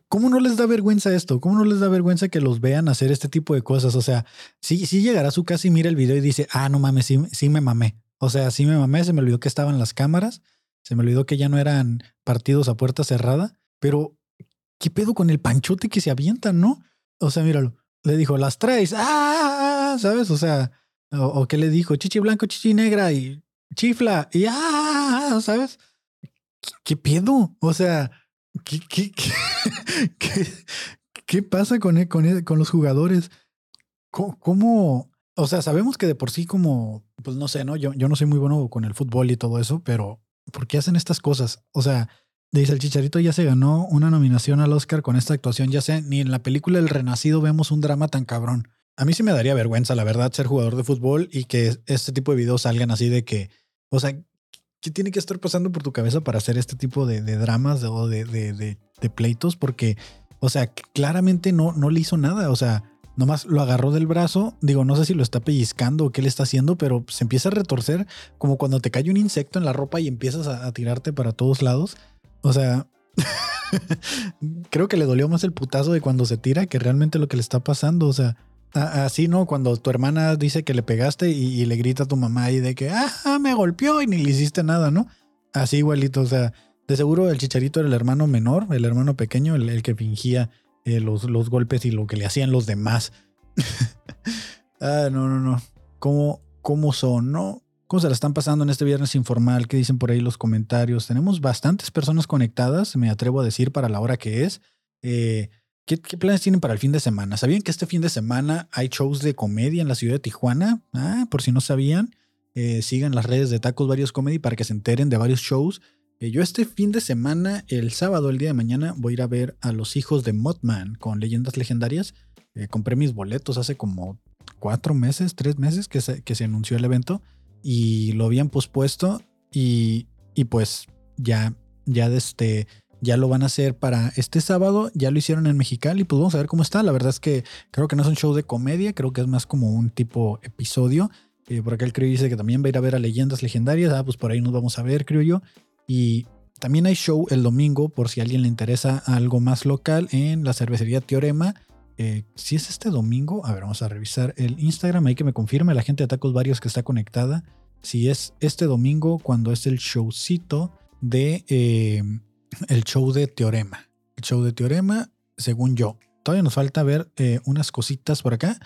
¿Cómo no les da vergüenza esto? ¿Cómo no les da vergüenza que los vean hacer este tipo de cosas? O sea, sí, sí llegará a su casa y mira el video y dice, ah, no mames, sí, sí me mamé. O sea, sí me mamé, se me olvidó que estaban las cámaras, se me olvidó que ya no eran partidos a puerta cerrada, pero ¿qué pedo con el panchote que se avientan, no? O sea, míralo. Le dijo, las traes, ah, ¿sabes? O sea, o, qué le dijo, chichi blanco, chichi negra y chifla y ah, ¿sabes? ¿Qué, qué pedo? O sea, ¿qué, qué, qué, qué, pasa con, e- con, e- con los jugadores? ¿Cómo, cómo- O sea, sabemos que de por sí como, pues no sé, ¿no? Yo, yo no soy muy bueno con el fútbol y todo eso, pero ¿por qué hacen estas cosas? O sea, dice el Chicharito ya se ganó una nominación al Oscar con esta actuación, ya sé, ni en la película El Renacido vemos un drama tan cabrón. A mí sí me daría vergüenza, la verdad, ser jugador de fútbol y que este tipo de videos salgan así de que, o sea, ¿qué tiene que estar pasando por tu cabeza para hacer este tipo de, dramas o de, de, pleitos? Porque, o sea, claramente no, no le hizo nada, o sea, nomás lo agarró del brazo. Digo, no sé si lo está pellizcando o qué le está haciendo, pero se empieza a retorcer como cuando te cae un insecto en la ropa y empiezas a, a tirarte para todos lados. O sea, creo que le dolió más el putazo de cuando se tira que realmente lo que le está pasando. O sea, así, ¿no? Cuando tu hermana dice que le pegaste y, y le grita a tu mamá ahí de que, ah, me golpeó y ni le hiciste nada, ¿no? Así igualito, o sea, de seguro el chicharito era el hermano menor, el hermano pequeño, el, el que fingía eh, los, los golpes y lo que le hacían los demás. ah, no, no, no. ¿Cómo, ¿Cómo son, no? ¿Cómo se la están pasando en este viernes informal? ¿Qué dicen por ahí los comentarios? Tenemos bastantes personas conectadas, me atrevo a decir, para la hora que es. Eh, ¿qué, planes tienen para el fin de semana? ¿Sabían que este fin de semana hay shows de comedia en la ciudad de Tijuana? Ah, por si no sabían, eh, sigan las redes de Tacos Varios Comedy para que se enteren de varios shows. Eh, yo este fin de semana, el sábado, el día de mañana, voy a ir a ver a los hijos de Mothman con leyendas legendarias. Eh, compré mis boletos hace como cuatro meses, tres meses que se, que se anunció el evento y lo habían pospuesto y, y pues ya, ya este, ya lo van a hacer para este sábado, ya lo hicieron en Mexicali, pues vamos a ver cómo está. La verdad es que creo que no es un show de comedia, creo que es más como un tipo episodio. Eh, por acá el creo dice que también va a ir a ver a leyendas legendarias, ah, pues por ahí nos vamos a ver, creo yo. Y también hay show el domingo, por si a alguien le interesa algo más local, en la cervecería Teorema. Eh, si es este domingo, a ver, vamos a revisar el Instagram, ahí que me confirme la gente de Tacos Varios que está conectada. Si es este domingo, cuando es el showcito de eh, el show de Teorema. El show de Teorema, según yo. Todavía nos falta ver eh, unas cositas por acá.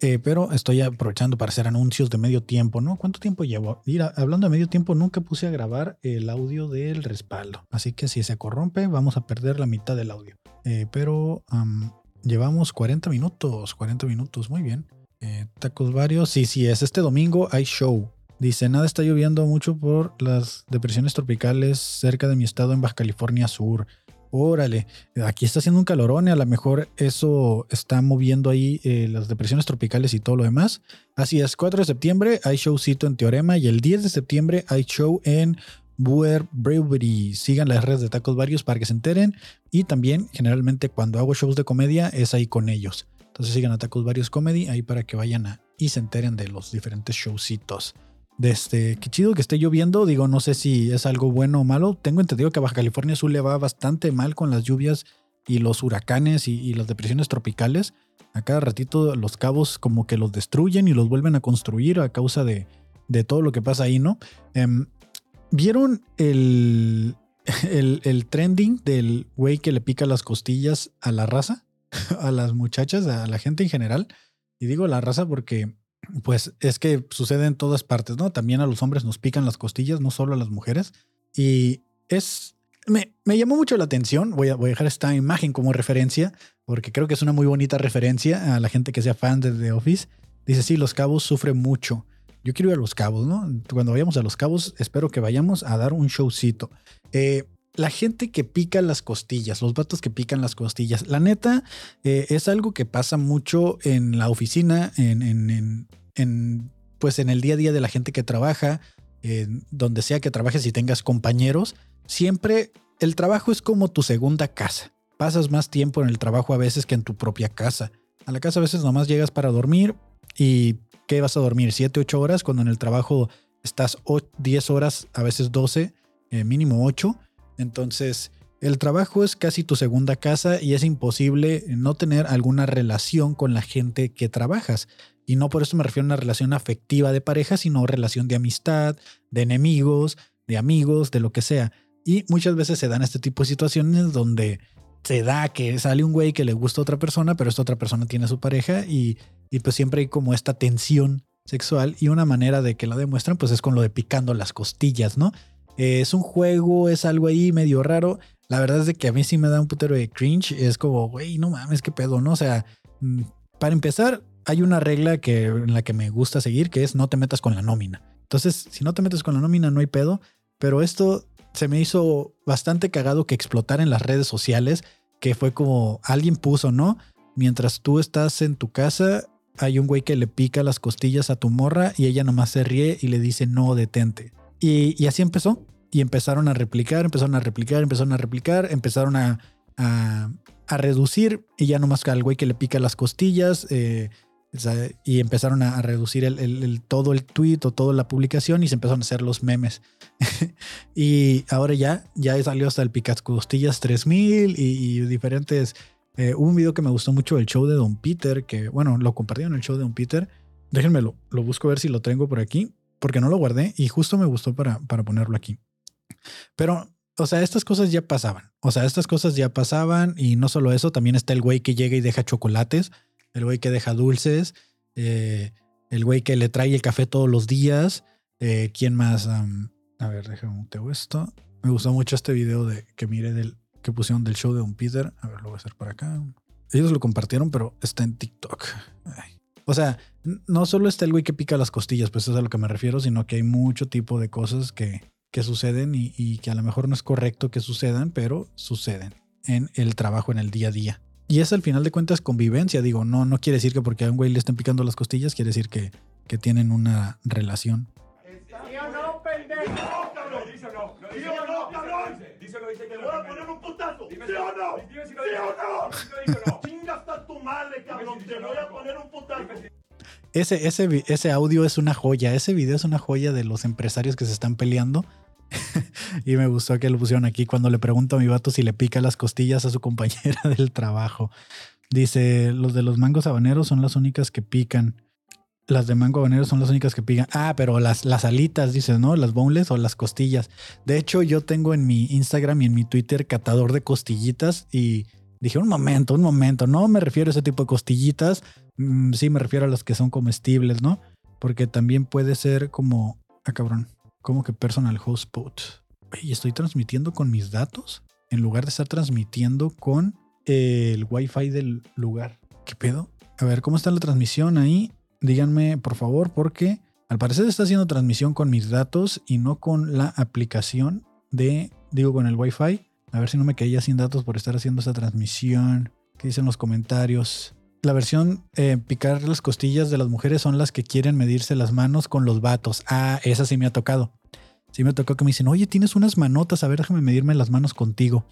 Eh, pero estoy aprovechando para hacer anuncios de medio tiempo, ¿no? ¿Cuánto tiempo llevo? Mira, hablando de medio tiempo, nunca puse a grabar el audio del respaldo. Así que si se corrompe, vamos a perder la mitad del audio. Eh, pero am, llevamos 40 minutos, 40 minutos, muy bien. Tacos varios. Sí, sí, es este domingo, hay show. Dice, nada está lloviendo mucho por las depresiones tropicales cerca de mi estado en Baja California Sur. Órale, aquí está haciendo un calorón y a lo mejor eso está moviendo ahí eh, las depresiones tropicales y todo lo demás. Así es, 4 de septiembre hay showcito en Teorema y el 10 de septiembre hay show en Buer Brewery. Sigan las redes de Tacos Varios para que se enteren y también generalmente cuando hago shows de comedia es ahí con ellos. Entonces sigan a Tacos Varios Comedy ahí para que vayan y se enteren de los diferentes showcitos. Desde, qué chido que esté lloviendo. Digo, no sé si es algo bueno o malo. Tengo entendido que Baja California Sur le va bastante mal con las lluvias y los huracanes y, y las depresiones tropicales. A cada ratito los cabos como que los destruyen y los vuelven a construir a causa de, de todo lo que pasa ahí, ¿no? Em, ¿Vieron el, el, el trending del güey que le pica las costillas a la raza? A las muchachas, a la gente en general. Y digo la raza porque pues es que sucede en todas partes, ¿no? También a los hombres nos pican las costillas, no solo a las mujeres. Y es... Me, me llamó mucho la atención, voy a, voy a dejar esta imagen como referencia, porque creo que es una muy bonita referencia a la gente que sea fan de The Office. Dice, sí, los cabos sufren mucho. Yo quiero ir a los cabos, ¿no? Cuando vayamos a los cabos, espero que vayamos a dar un showcito. Eh, la gente que pica las costillas, los vatos que pican las costillas, la neta eh, es algo que pasa mucho en la oficina, en, en, en, en, pues en el día a día de la gente que trabaja, donde sea que trabajes y tengas compañeros. Siempre el trabajo es como tu segunda casa. Pasas más tiempo en el trabajo a veces que en tu propia casa. A la casa a veces nomás llegas para dormir y ¿qué vas a dormir? ¿7, 8 horas? Cuando en el trabajo estás 10 horas, a veces 12, eh, mínimo 8. Entonces, el trabajo es casi tu segunda casa y es imposible no tener alguna relación con la gente que trabajas. Y no por eso me refiero a una relación afectiva de pareja, sino relación de amistad, de enemigos, de amigos, de lo que sea. Y muchas veces se dan este tipo de situaciones donde se da que sale un güey que le gusta a otra persona, pero esta otra persona tiene a su pareja y, y pues siempre hay como esta tensión sexual y una manera de que la demuestran pues es con lo de picando las costillas, ¿no? Eh, es un juego, es algo ahí medio raro. La verdad es de que a mí sí me da un putero de cringe. Es como, güey, no mames, qué pedo, ¿no? O sea, mm, para empezar, hay una regla que, en la que me gusta seguir, que es no te metas con la nómina. Entonces, si no te metes con la nómina, no hay pedo. Pero esto se me hizo bastante cagado que explotara en las redes sociales, que fue como alguien puso, ¿no? Mientras tú estás en tu casa, hay un güey que le pica las costillas a tu morra y ella nomás se ríe y le dice, no, detente. Y, así empezó. Y empezaron a replicar, empezaron a replicar, empezaron a replicar, empezaron a, a, reducir y ya nomás al güey que le pica las costillas eh, y empezaron a, reducir el, todo el tweet o toda la publicación y se empezaron a hacer los memes. y ahora ya, ya salió hasta el picas costillas 3000 y, y diferentes. eh, un video que me gustó mucho del show de Don Peter, que bueno, lo compartieron el show de Don Peter. Déjenmelo, lo busco a ver si lo tengo por aquí, porque no lo guardé y justo me gustó para, para ponerlo aquí. Pero, o sea, estas cosas ya pasaban. O sea, estas cosas ya pasaban y no solo eso, también está el güey que llega y deja chocolates, el güey que deja dulces, eh, el güey que le trae el café todos los días. Eh, ¿Quién más? Am, a ver, déjame muteo esto. Me gustó mucho este video de que miré del que pusieron del show de Don Peter. A ver, lo voy a hacer por acá. Ellos lo compartieron, pero está en TikTok. Ay. O sea, no solo está el güey que pica las costillas, pues eso es a lo que me refiero, sino que hay mucho tipo de cosas que, que suceden y, y que a lo mejor no es correcto que sucedan, pero suceden en el trabajo, en el día a día. Y es al final de cuentas convivencia, digo, no, no quiere decir que porque a un güey le estén picando las costillas, quiere decir que, que tienen una relación. ¿Sí o no, pendejo? No, cabrón. ¿Sí o no? ¿Sí o no, cabrón? Dice lo dice que Te putazo. ¿Sí Dime o no? Dime si lo ¿Sí dice. o no? Dime si lo dice o no. Chinga hasta tu madre, cabrón. Si Te voy a poner un putazo. Ese, ese, ese audio es una joya, ese video es una joya de los empresarios que se están peleando. y me gustó que lo pusieron aquí cuando le pregunto a mi vato si le pica las costillas a su compañera del trabajo. Dice, los de los mangos habaneros son las únicas que pican. Las de mango habanero son las únicas que pican. Ah, pero las, las alitas, dices, ¿no? Las boneless o las costillas. De hecho, yo tengo en mi Instagram y en mi Twitter catador de costillitas y dije, un momento, un momento, no me refiero a ese tipo de costillitas. Mm, sí, me refiero a las que son comestibles, ¿no? Porque también puede ser como, ah, cabrón, como que personal hotspot. Y estoy transmitiendo con mis datos en lugar de estar transmitiendo con el wifi del lugar. ¿Qué pedo? A ver, ¿cómo está la transmisión ahí? Díganme, por favor, porque al parecer está haciendo transmisión con mis datos y no con la aplicación de, digo, con el wifi. A ver si no me caía sin datos por estar haciendo esa transmisión. ¿Qué dicen los comentarios? La versión eh, picar las costillas de las mujeres son las que quieren medirse las manos con los vatos. Ah, esa sí me ha tocado. Sí me tocó que me dicen, oye, tienes unas manotas, a ver, déjame medirme las manos contigo.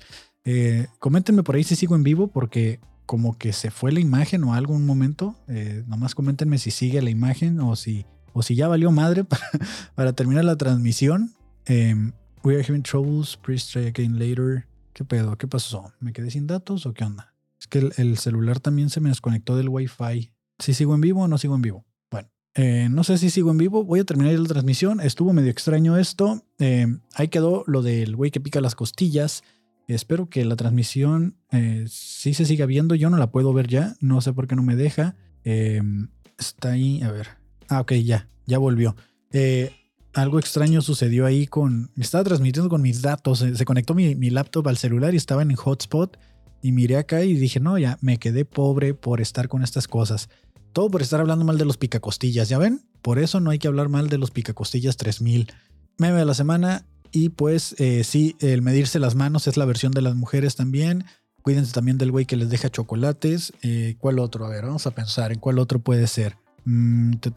Eh, coméntenme por ahí si sigo en vivo porque como que se fue la imagen o algo un momento. Eh, nomás coméntenme si sigue la imagen o si, o si ya valió madre para, terminar la transmisión. Eh, we are having troubles, please try again later. ¿Qué pedo? ¿Qué pasó? ¿Me quedé sin datos o qué onda? Es que el, el celular también se me desconectó del wifi. ¿Si sigo en vivo o no sigo en vivo? Eh, no sé si sigo en vivo. Voy a terminar la transmisión. Estuvo medio extraño esto. Eh, ahí quedó lo del güey que pica las costillas. Espero que la transmisión eh, sí se siga viendo. Yo no la puedo ver ya. No sé por qué no me deja. Eh, está ahí. A ver. Ah, ok, ya. Ya volvió. Eh, algo extraño sucedió ahí con... Estaba transmitiendo con mis datos. Se conectó mi, mi laptop al celular y estaba en hotspot. Y miré acá y dije, no, ya me quedé pobre por estar con estas cosas. Todo por estar hablando mal de los picacostillas, ¿ya ven? Por eso no hay que hablar mal de los picacostillas 3000. Meme de la semana. Y pues eh, sí, el medirse las manos es la versión de las mujeres también. Cuídense también del güey que les deja chocolates. Eh, ¿Cuál otro? A ver, vamos a pensar en cuál otro puede ser. Mm, ta.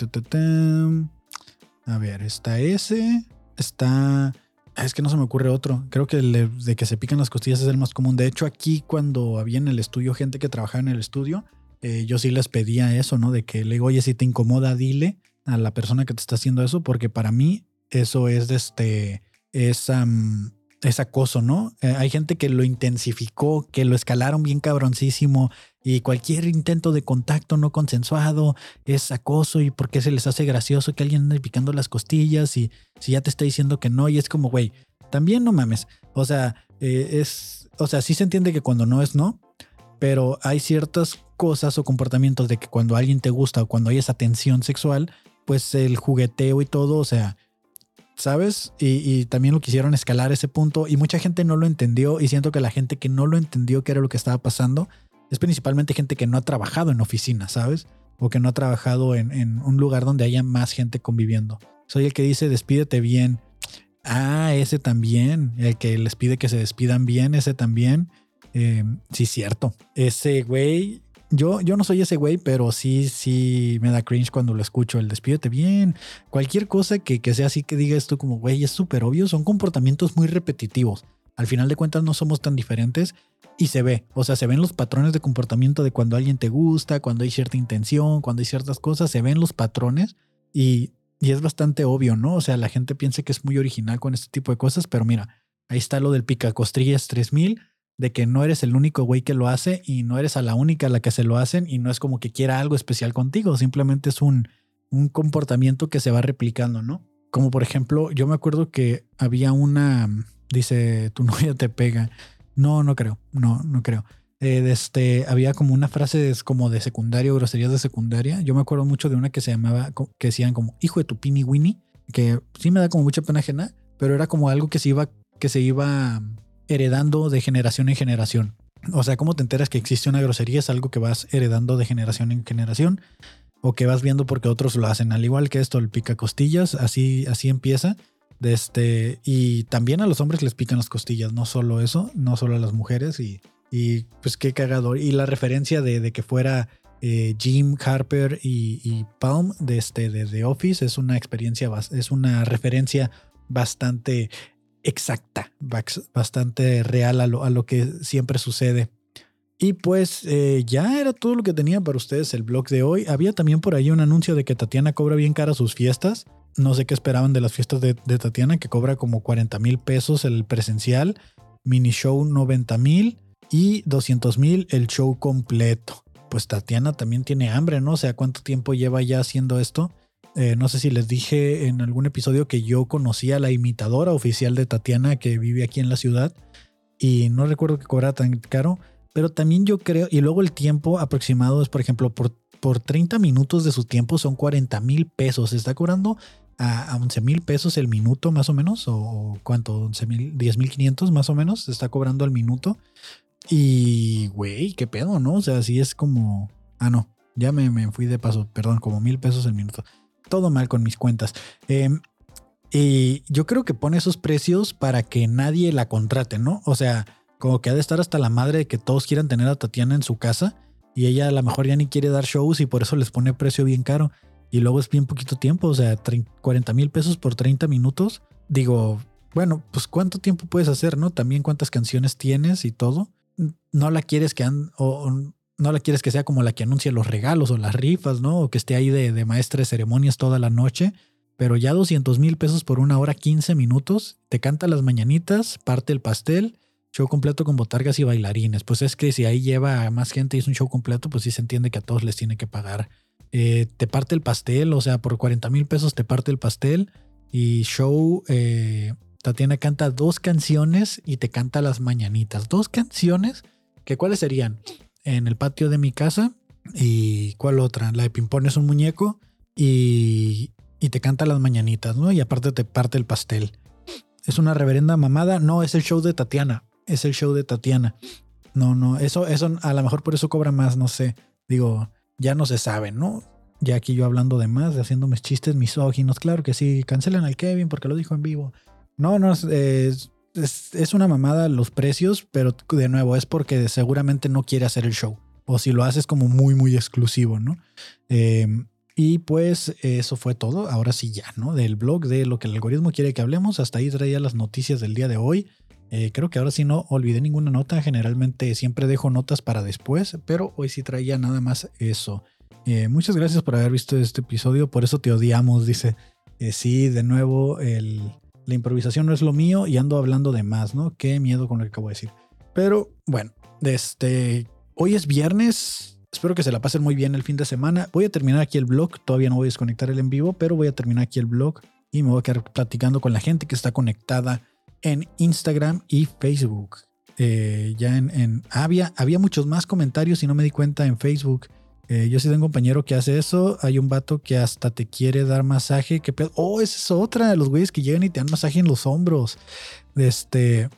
A ver, está ese. Está... Ah, Es que no se me ocurre otro. Creo que el de que se pican las costillas es el más común. De hecho, aquí cuando había en el estudio gente que trabajaba en el estudio, eh, yo sí les pedía eso, ¿no? De que le digo, oye, si te incomoda, dile a la persona que te está haciendo eso, porque para mí eso es de este, es, am, es acoso, ¿no? Eh, hay gente que lo intensificó, que lo escalaron bien cabroncísimo y cualquier intento de contacto no consensuado es acoso y porque se les hace gracioso que alguien ande picando las costillas y si ya te está diciendo que no y es como, güey, también no mames. O sea, eh, es, o sea, sí se entiende que cuando no es no, pero hay ciertas cosas o comportamientos de que cuando alguien te gusta o cuando hay esa tensión sexual, pues el jugueteo y todo, o sea, ¿sabes? Y, también lo quisieron escalar ese punto y mucha gente no lo entendió y siento que la gente que no lo entendió que era lo que estaba pasando es principalmente gente que no ha trabajado en oficina, ¿sabes? O que no ha trabajado en, en un lugar donde haya más gente conviviendo. Soy el que dice despídete bien. Ah, ese también. El que les pide que se despidan bien, ese también. Eh, sí, cierto. Ese güey. Yo, yo no soy ese güey, pero sí, sí me da cringe cuando lo escucho. El despídete bien. Cualquier cosa que, que sea así que diga esto como, güey, es súper obvio. Son comportamientos muy repetitivos. al final de cuentas no somos tan diferentes y se ve, o sea, se ven los patrones de comportamiento de cuando alguien te gusta, cuando hay cierta intención, cuando hay ciertas cosas, se ven los patrones y, y es bastante obvio, ¿no? O sea, la gente piensa que es muy original con este tipo de cosas, pero mira, ahí está lo del picacostrillas 3000, de que no eres el único güey que lo hace y no eres a la única a la que se lo hacen y no es como que quiera algo especial contigo, simplemente es un, un comportamiento que se va replicando, ¿no? Como por ejemplo, yo me acuerdo que había una, dice, tu novia te pega. No, no creo, no, no creo. Eh, este, había como una frase como de secundario, groserías de secundaria. Yo me acuerdo mucho de una que se llamaba, que decían como hijo de tu pini winnie, que sí me da como mucha pena ajena, pero era como algo que se iba, que se iba heredando de generación en generación. O sea, ¿cómo te enteras que existe una grosería? Es algo que vas heredando de generación en generación o que vas viendo porque otros lo hacen. Al igual que esto, el pica costillas, así, así empieza. Este, y también a los hombres les pican las costillas, no solo eso, no solo a las mujeres. Y, y pues qué cagador. Y la referencia de, que fuera eh, Jim Harper y, y, Palm de, este, de The Office es una experiencia, es una referencia bastante exacta, bastante real a lo, a lo que siempre sucede y pues eh, ya era todo lo que tenía para ustedes el blog de hoy. Había también por ahí un anuncio de que Tatiana cobra bien cara sus fiestas. No sé qué esperaban de las fiestas de, Tatiana, que cobra como 40 mil pesos el presencial, mini show 90 mil y 200 mil el show completo. Pues Tatiana también tiene hambre, ¿no? O sea, ¿cuánto tiempo lleva ya haciendo esto? Eh, no sé si les dije en algún episodio que yo conocía a la imitadora oficial de Tatiana que vive aquí en la ciudad y no recuerdo que cobrara tan caro pero también yo creo, y luego el tiempo aproximado es, por ejemplo, por, por 30 minutos de su tiempo son 40 mil pesos. Está cobrando a, 11 mil pesos el minuto más o menos, o cuánto, 11 mil, 10 mil 500 más o menos, se está cobrando al minuto. Y, güey, qué pedo, ¿no? O sea, así es como... Ah, no, ya me, me fui de paso, perdón, como mil pesos el minuto. Todo mal con mis cuentas. Em, y yo creo que pone esos precios para que nadie la contrate, ¿no? O sea, como que ha de estar hasta la madre de que todos quieran tener a Tatiana en su casa y ella a lo mejor ya ni quiere dar shows y por eso les pone precio bien caro. Y luego es bien poquito tiempo, o sea, 40 mil pesos por 30 minutos. Digo, bueno, pues cuánto tiempo puedes hacer, ¿no? También cuántas canciones tienes y todo. No la quieres que o, no la quieres que sea como la que anuncia los regalos o las rifas, ¿no? O que esté ahí de, maestra de ceremonias toda la noche. Pero ya 200 mil pesos por una hora, 15 minutos, te canta las mañanitas, parte el pastel show completo con botargas y bailarines. Pues es que si ahí lleva más gente y es un show completo, pues sí se entiende que a todos les tiene que pagar. Eh, te parte el pastel, o sea, por 40 mil pesos te parte el pastel y show. Eh, Tatiana canta dos canciones y te canta las mañanitas. Dos canciones, que cuáles serían? En el patio de mi casa y cuál otra? La de Pimpón es un muñeco y, y te canta las mañanitas, ¿no? Y aparte te parte el pastel. Es una reverenda mamada. No, es el show de Tatiana es el show de Tatiana. No, no, eso, eso a lo mejor por eso cobra más, no sé. Digo, ya no se sabe, ¿no? Ya aquí yo hablando de más, haciendo mis chistes misóginos, claro que sí, cancelan al Kevin porque lo dijo en vivo. No, no, es, es, una mamada los precios, pero de nuevo es porque seguramente no quiere hacer el show. O si lo haces como muy, muy exclusivo, ¿no? Em, y pues eso fue todo. Ahora sí ya, ¿no? Del blog de lo que el algoritmo quiere que hablemos. Hasta ahí traía las noticias del día de hoy. Eh, creo que ahora sí no olvidé ninguna nota. Generalmente siempre dejo notas para después, pero hoy sí traía nada más eso. Eh, muchas gracias por haber visto este episodio. Por eso te odiamos, dice. Eh, sí, de nuevo, la improvisación no es lo mío y ando hablando de más, ¿no? Qué miedo con lo que acabo de decir. Pero bueno, este, hoy es viernes. Espero que se la pasen muy bien el fin de semana. Voy a terminar aquí el blog. Todavía no voy a desconectar el en vivo, pero voy a terminar aquí el blog y me voy a quedar platicando con la gente que está conectada en Instagram y Facebook. Eh, ya en, había, había muchos más comentarios y no me di cuenta en Facebook. Eh, yo sí tengo un compañero que hace eso. Hay un vato que hasta te quiere dar masaje. Que oh, esa es otra de los güeyes que llegan y te dan masaje en los hombros. Este,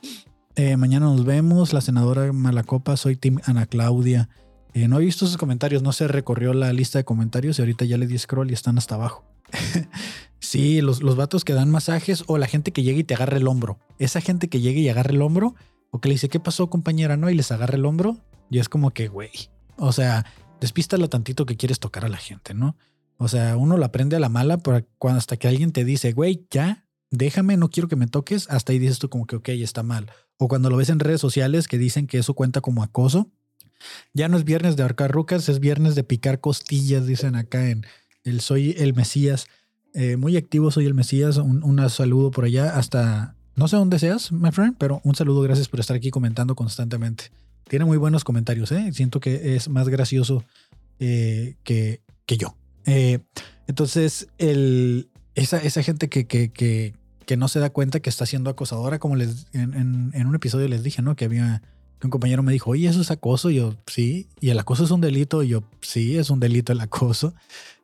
eh, mañana nos vemos. La senadora Malacopa, soy Tim Ana Claudia. no he visto sus comentarios, no se recorrió la lista de comentarios y ahorita ya le di scroll y están hasta abajo. Sí, los, los vatos que dan masajes o la gente que llega y te agarra el hombro. Esa gente que llega y agarra el hombro o que le dice, ¿qué pasó compañera? ¿No? Y les agarra el hombro. Y es como que, güey. O sea, despístalo tantito que quieres tocar a la gente, ¿no? O sea, uno lo aprende a la mala cuando hasta que alguien te dice, güey, ya, déjame, no quiero que me toques, hasta ahí dices tú como que, ok, está mal. O cuando lo ves en redes sociales que dicen que eso cuenta como acoso, ya no es viernes de ahorcar rucas, es viernes de picar costillas, dicen acá en el Soy el Mesías. Eh, muy activo, soy el Mesías. Un, un, saludo por allá hasta, no sé dónde seas, my friend, pero un saludo, gracias por estar aquí comentando constantemente. Tiene muy buenos comentarios, ¿eh? Siento que es más gracioso eh, que, que, yo. Eh, entonces, el, esa, esa gente que, que, que, que, no se da cuenta que está siendo acosadora, como en, un episodio les dije, ¿no? Que había un compañero me dijo, oye, eso es acoso. Y yo, sí. Y el acoso es un delito. Y yo, sí, es un delito el acoso.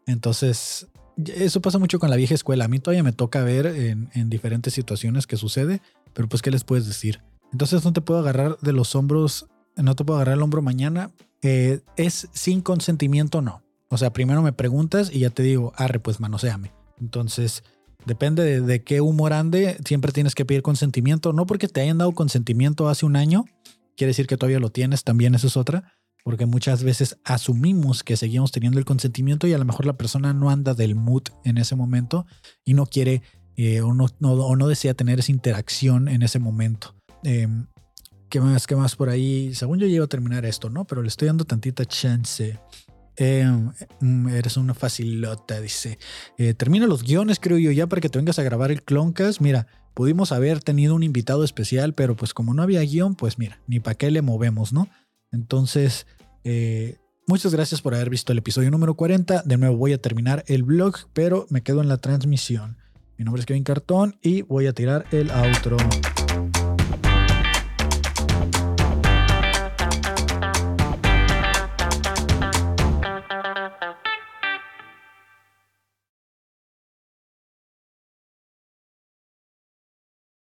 Entonces, eso pasa mucho con la vieja escuela. A mí todavía me toca ver en, en, diferentes situaciones que sucede, pero pues, ¿qué les puedes decir? Entonces, no te puedo agarrar de los hombros, no te puedo agarrar el hombro mañana. Eh, ¿Es sin consentimiento no? O sea, primero me preguntas y ya te digo, arre, pues manoseame. Entonces, depende de, qué humor ande, siempre tienes que pedir consentimiento. No porque te hayan dado consentimiento hace un año, quiere decir que todavía lo tienes, también eso es otra porque muchas veces asumimos que seguimos teniendo el consentimiento y a lo mejor la persona no anda del mood en ese momento y no quiere eh, o, no, no, o, no, desea tener esa interacción en ese momento. Eh, ¿Qué más? ¿Qué más por ahí? Según yo llego a terminar esto, ¿no? Pero le estoy dando tantita chance. Eh, eres una facilota, dice. Eh, termina los guiones, creo yo, ya para que te vengas a grabar el Cloncast. Mira, pudimos haber tenido un invitado especial, pero pues como no había guion, pues mira, ni para qué le movemos, ¿no? Entonces, eh, muchas gracias por haber visto el episodio número 40. De nuevo voy a terminar el blog, pero me quedo en la transmisión. Mi nombre es Kevin Cartón y voy a tirar el outro.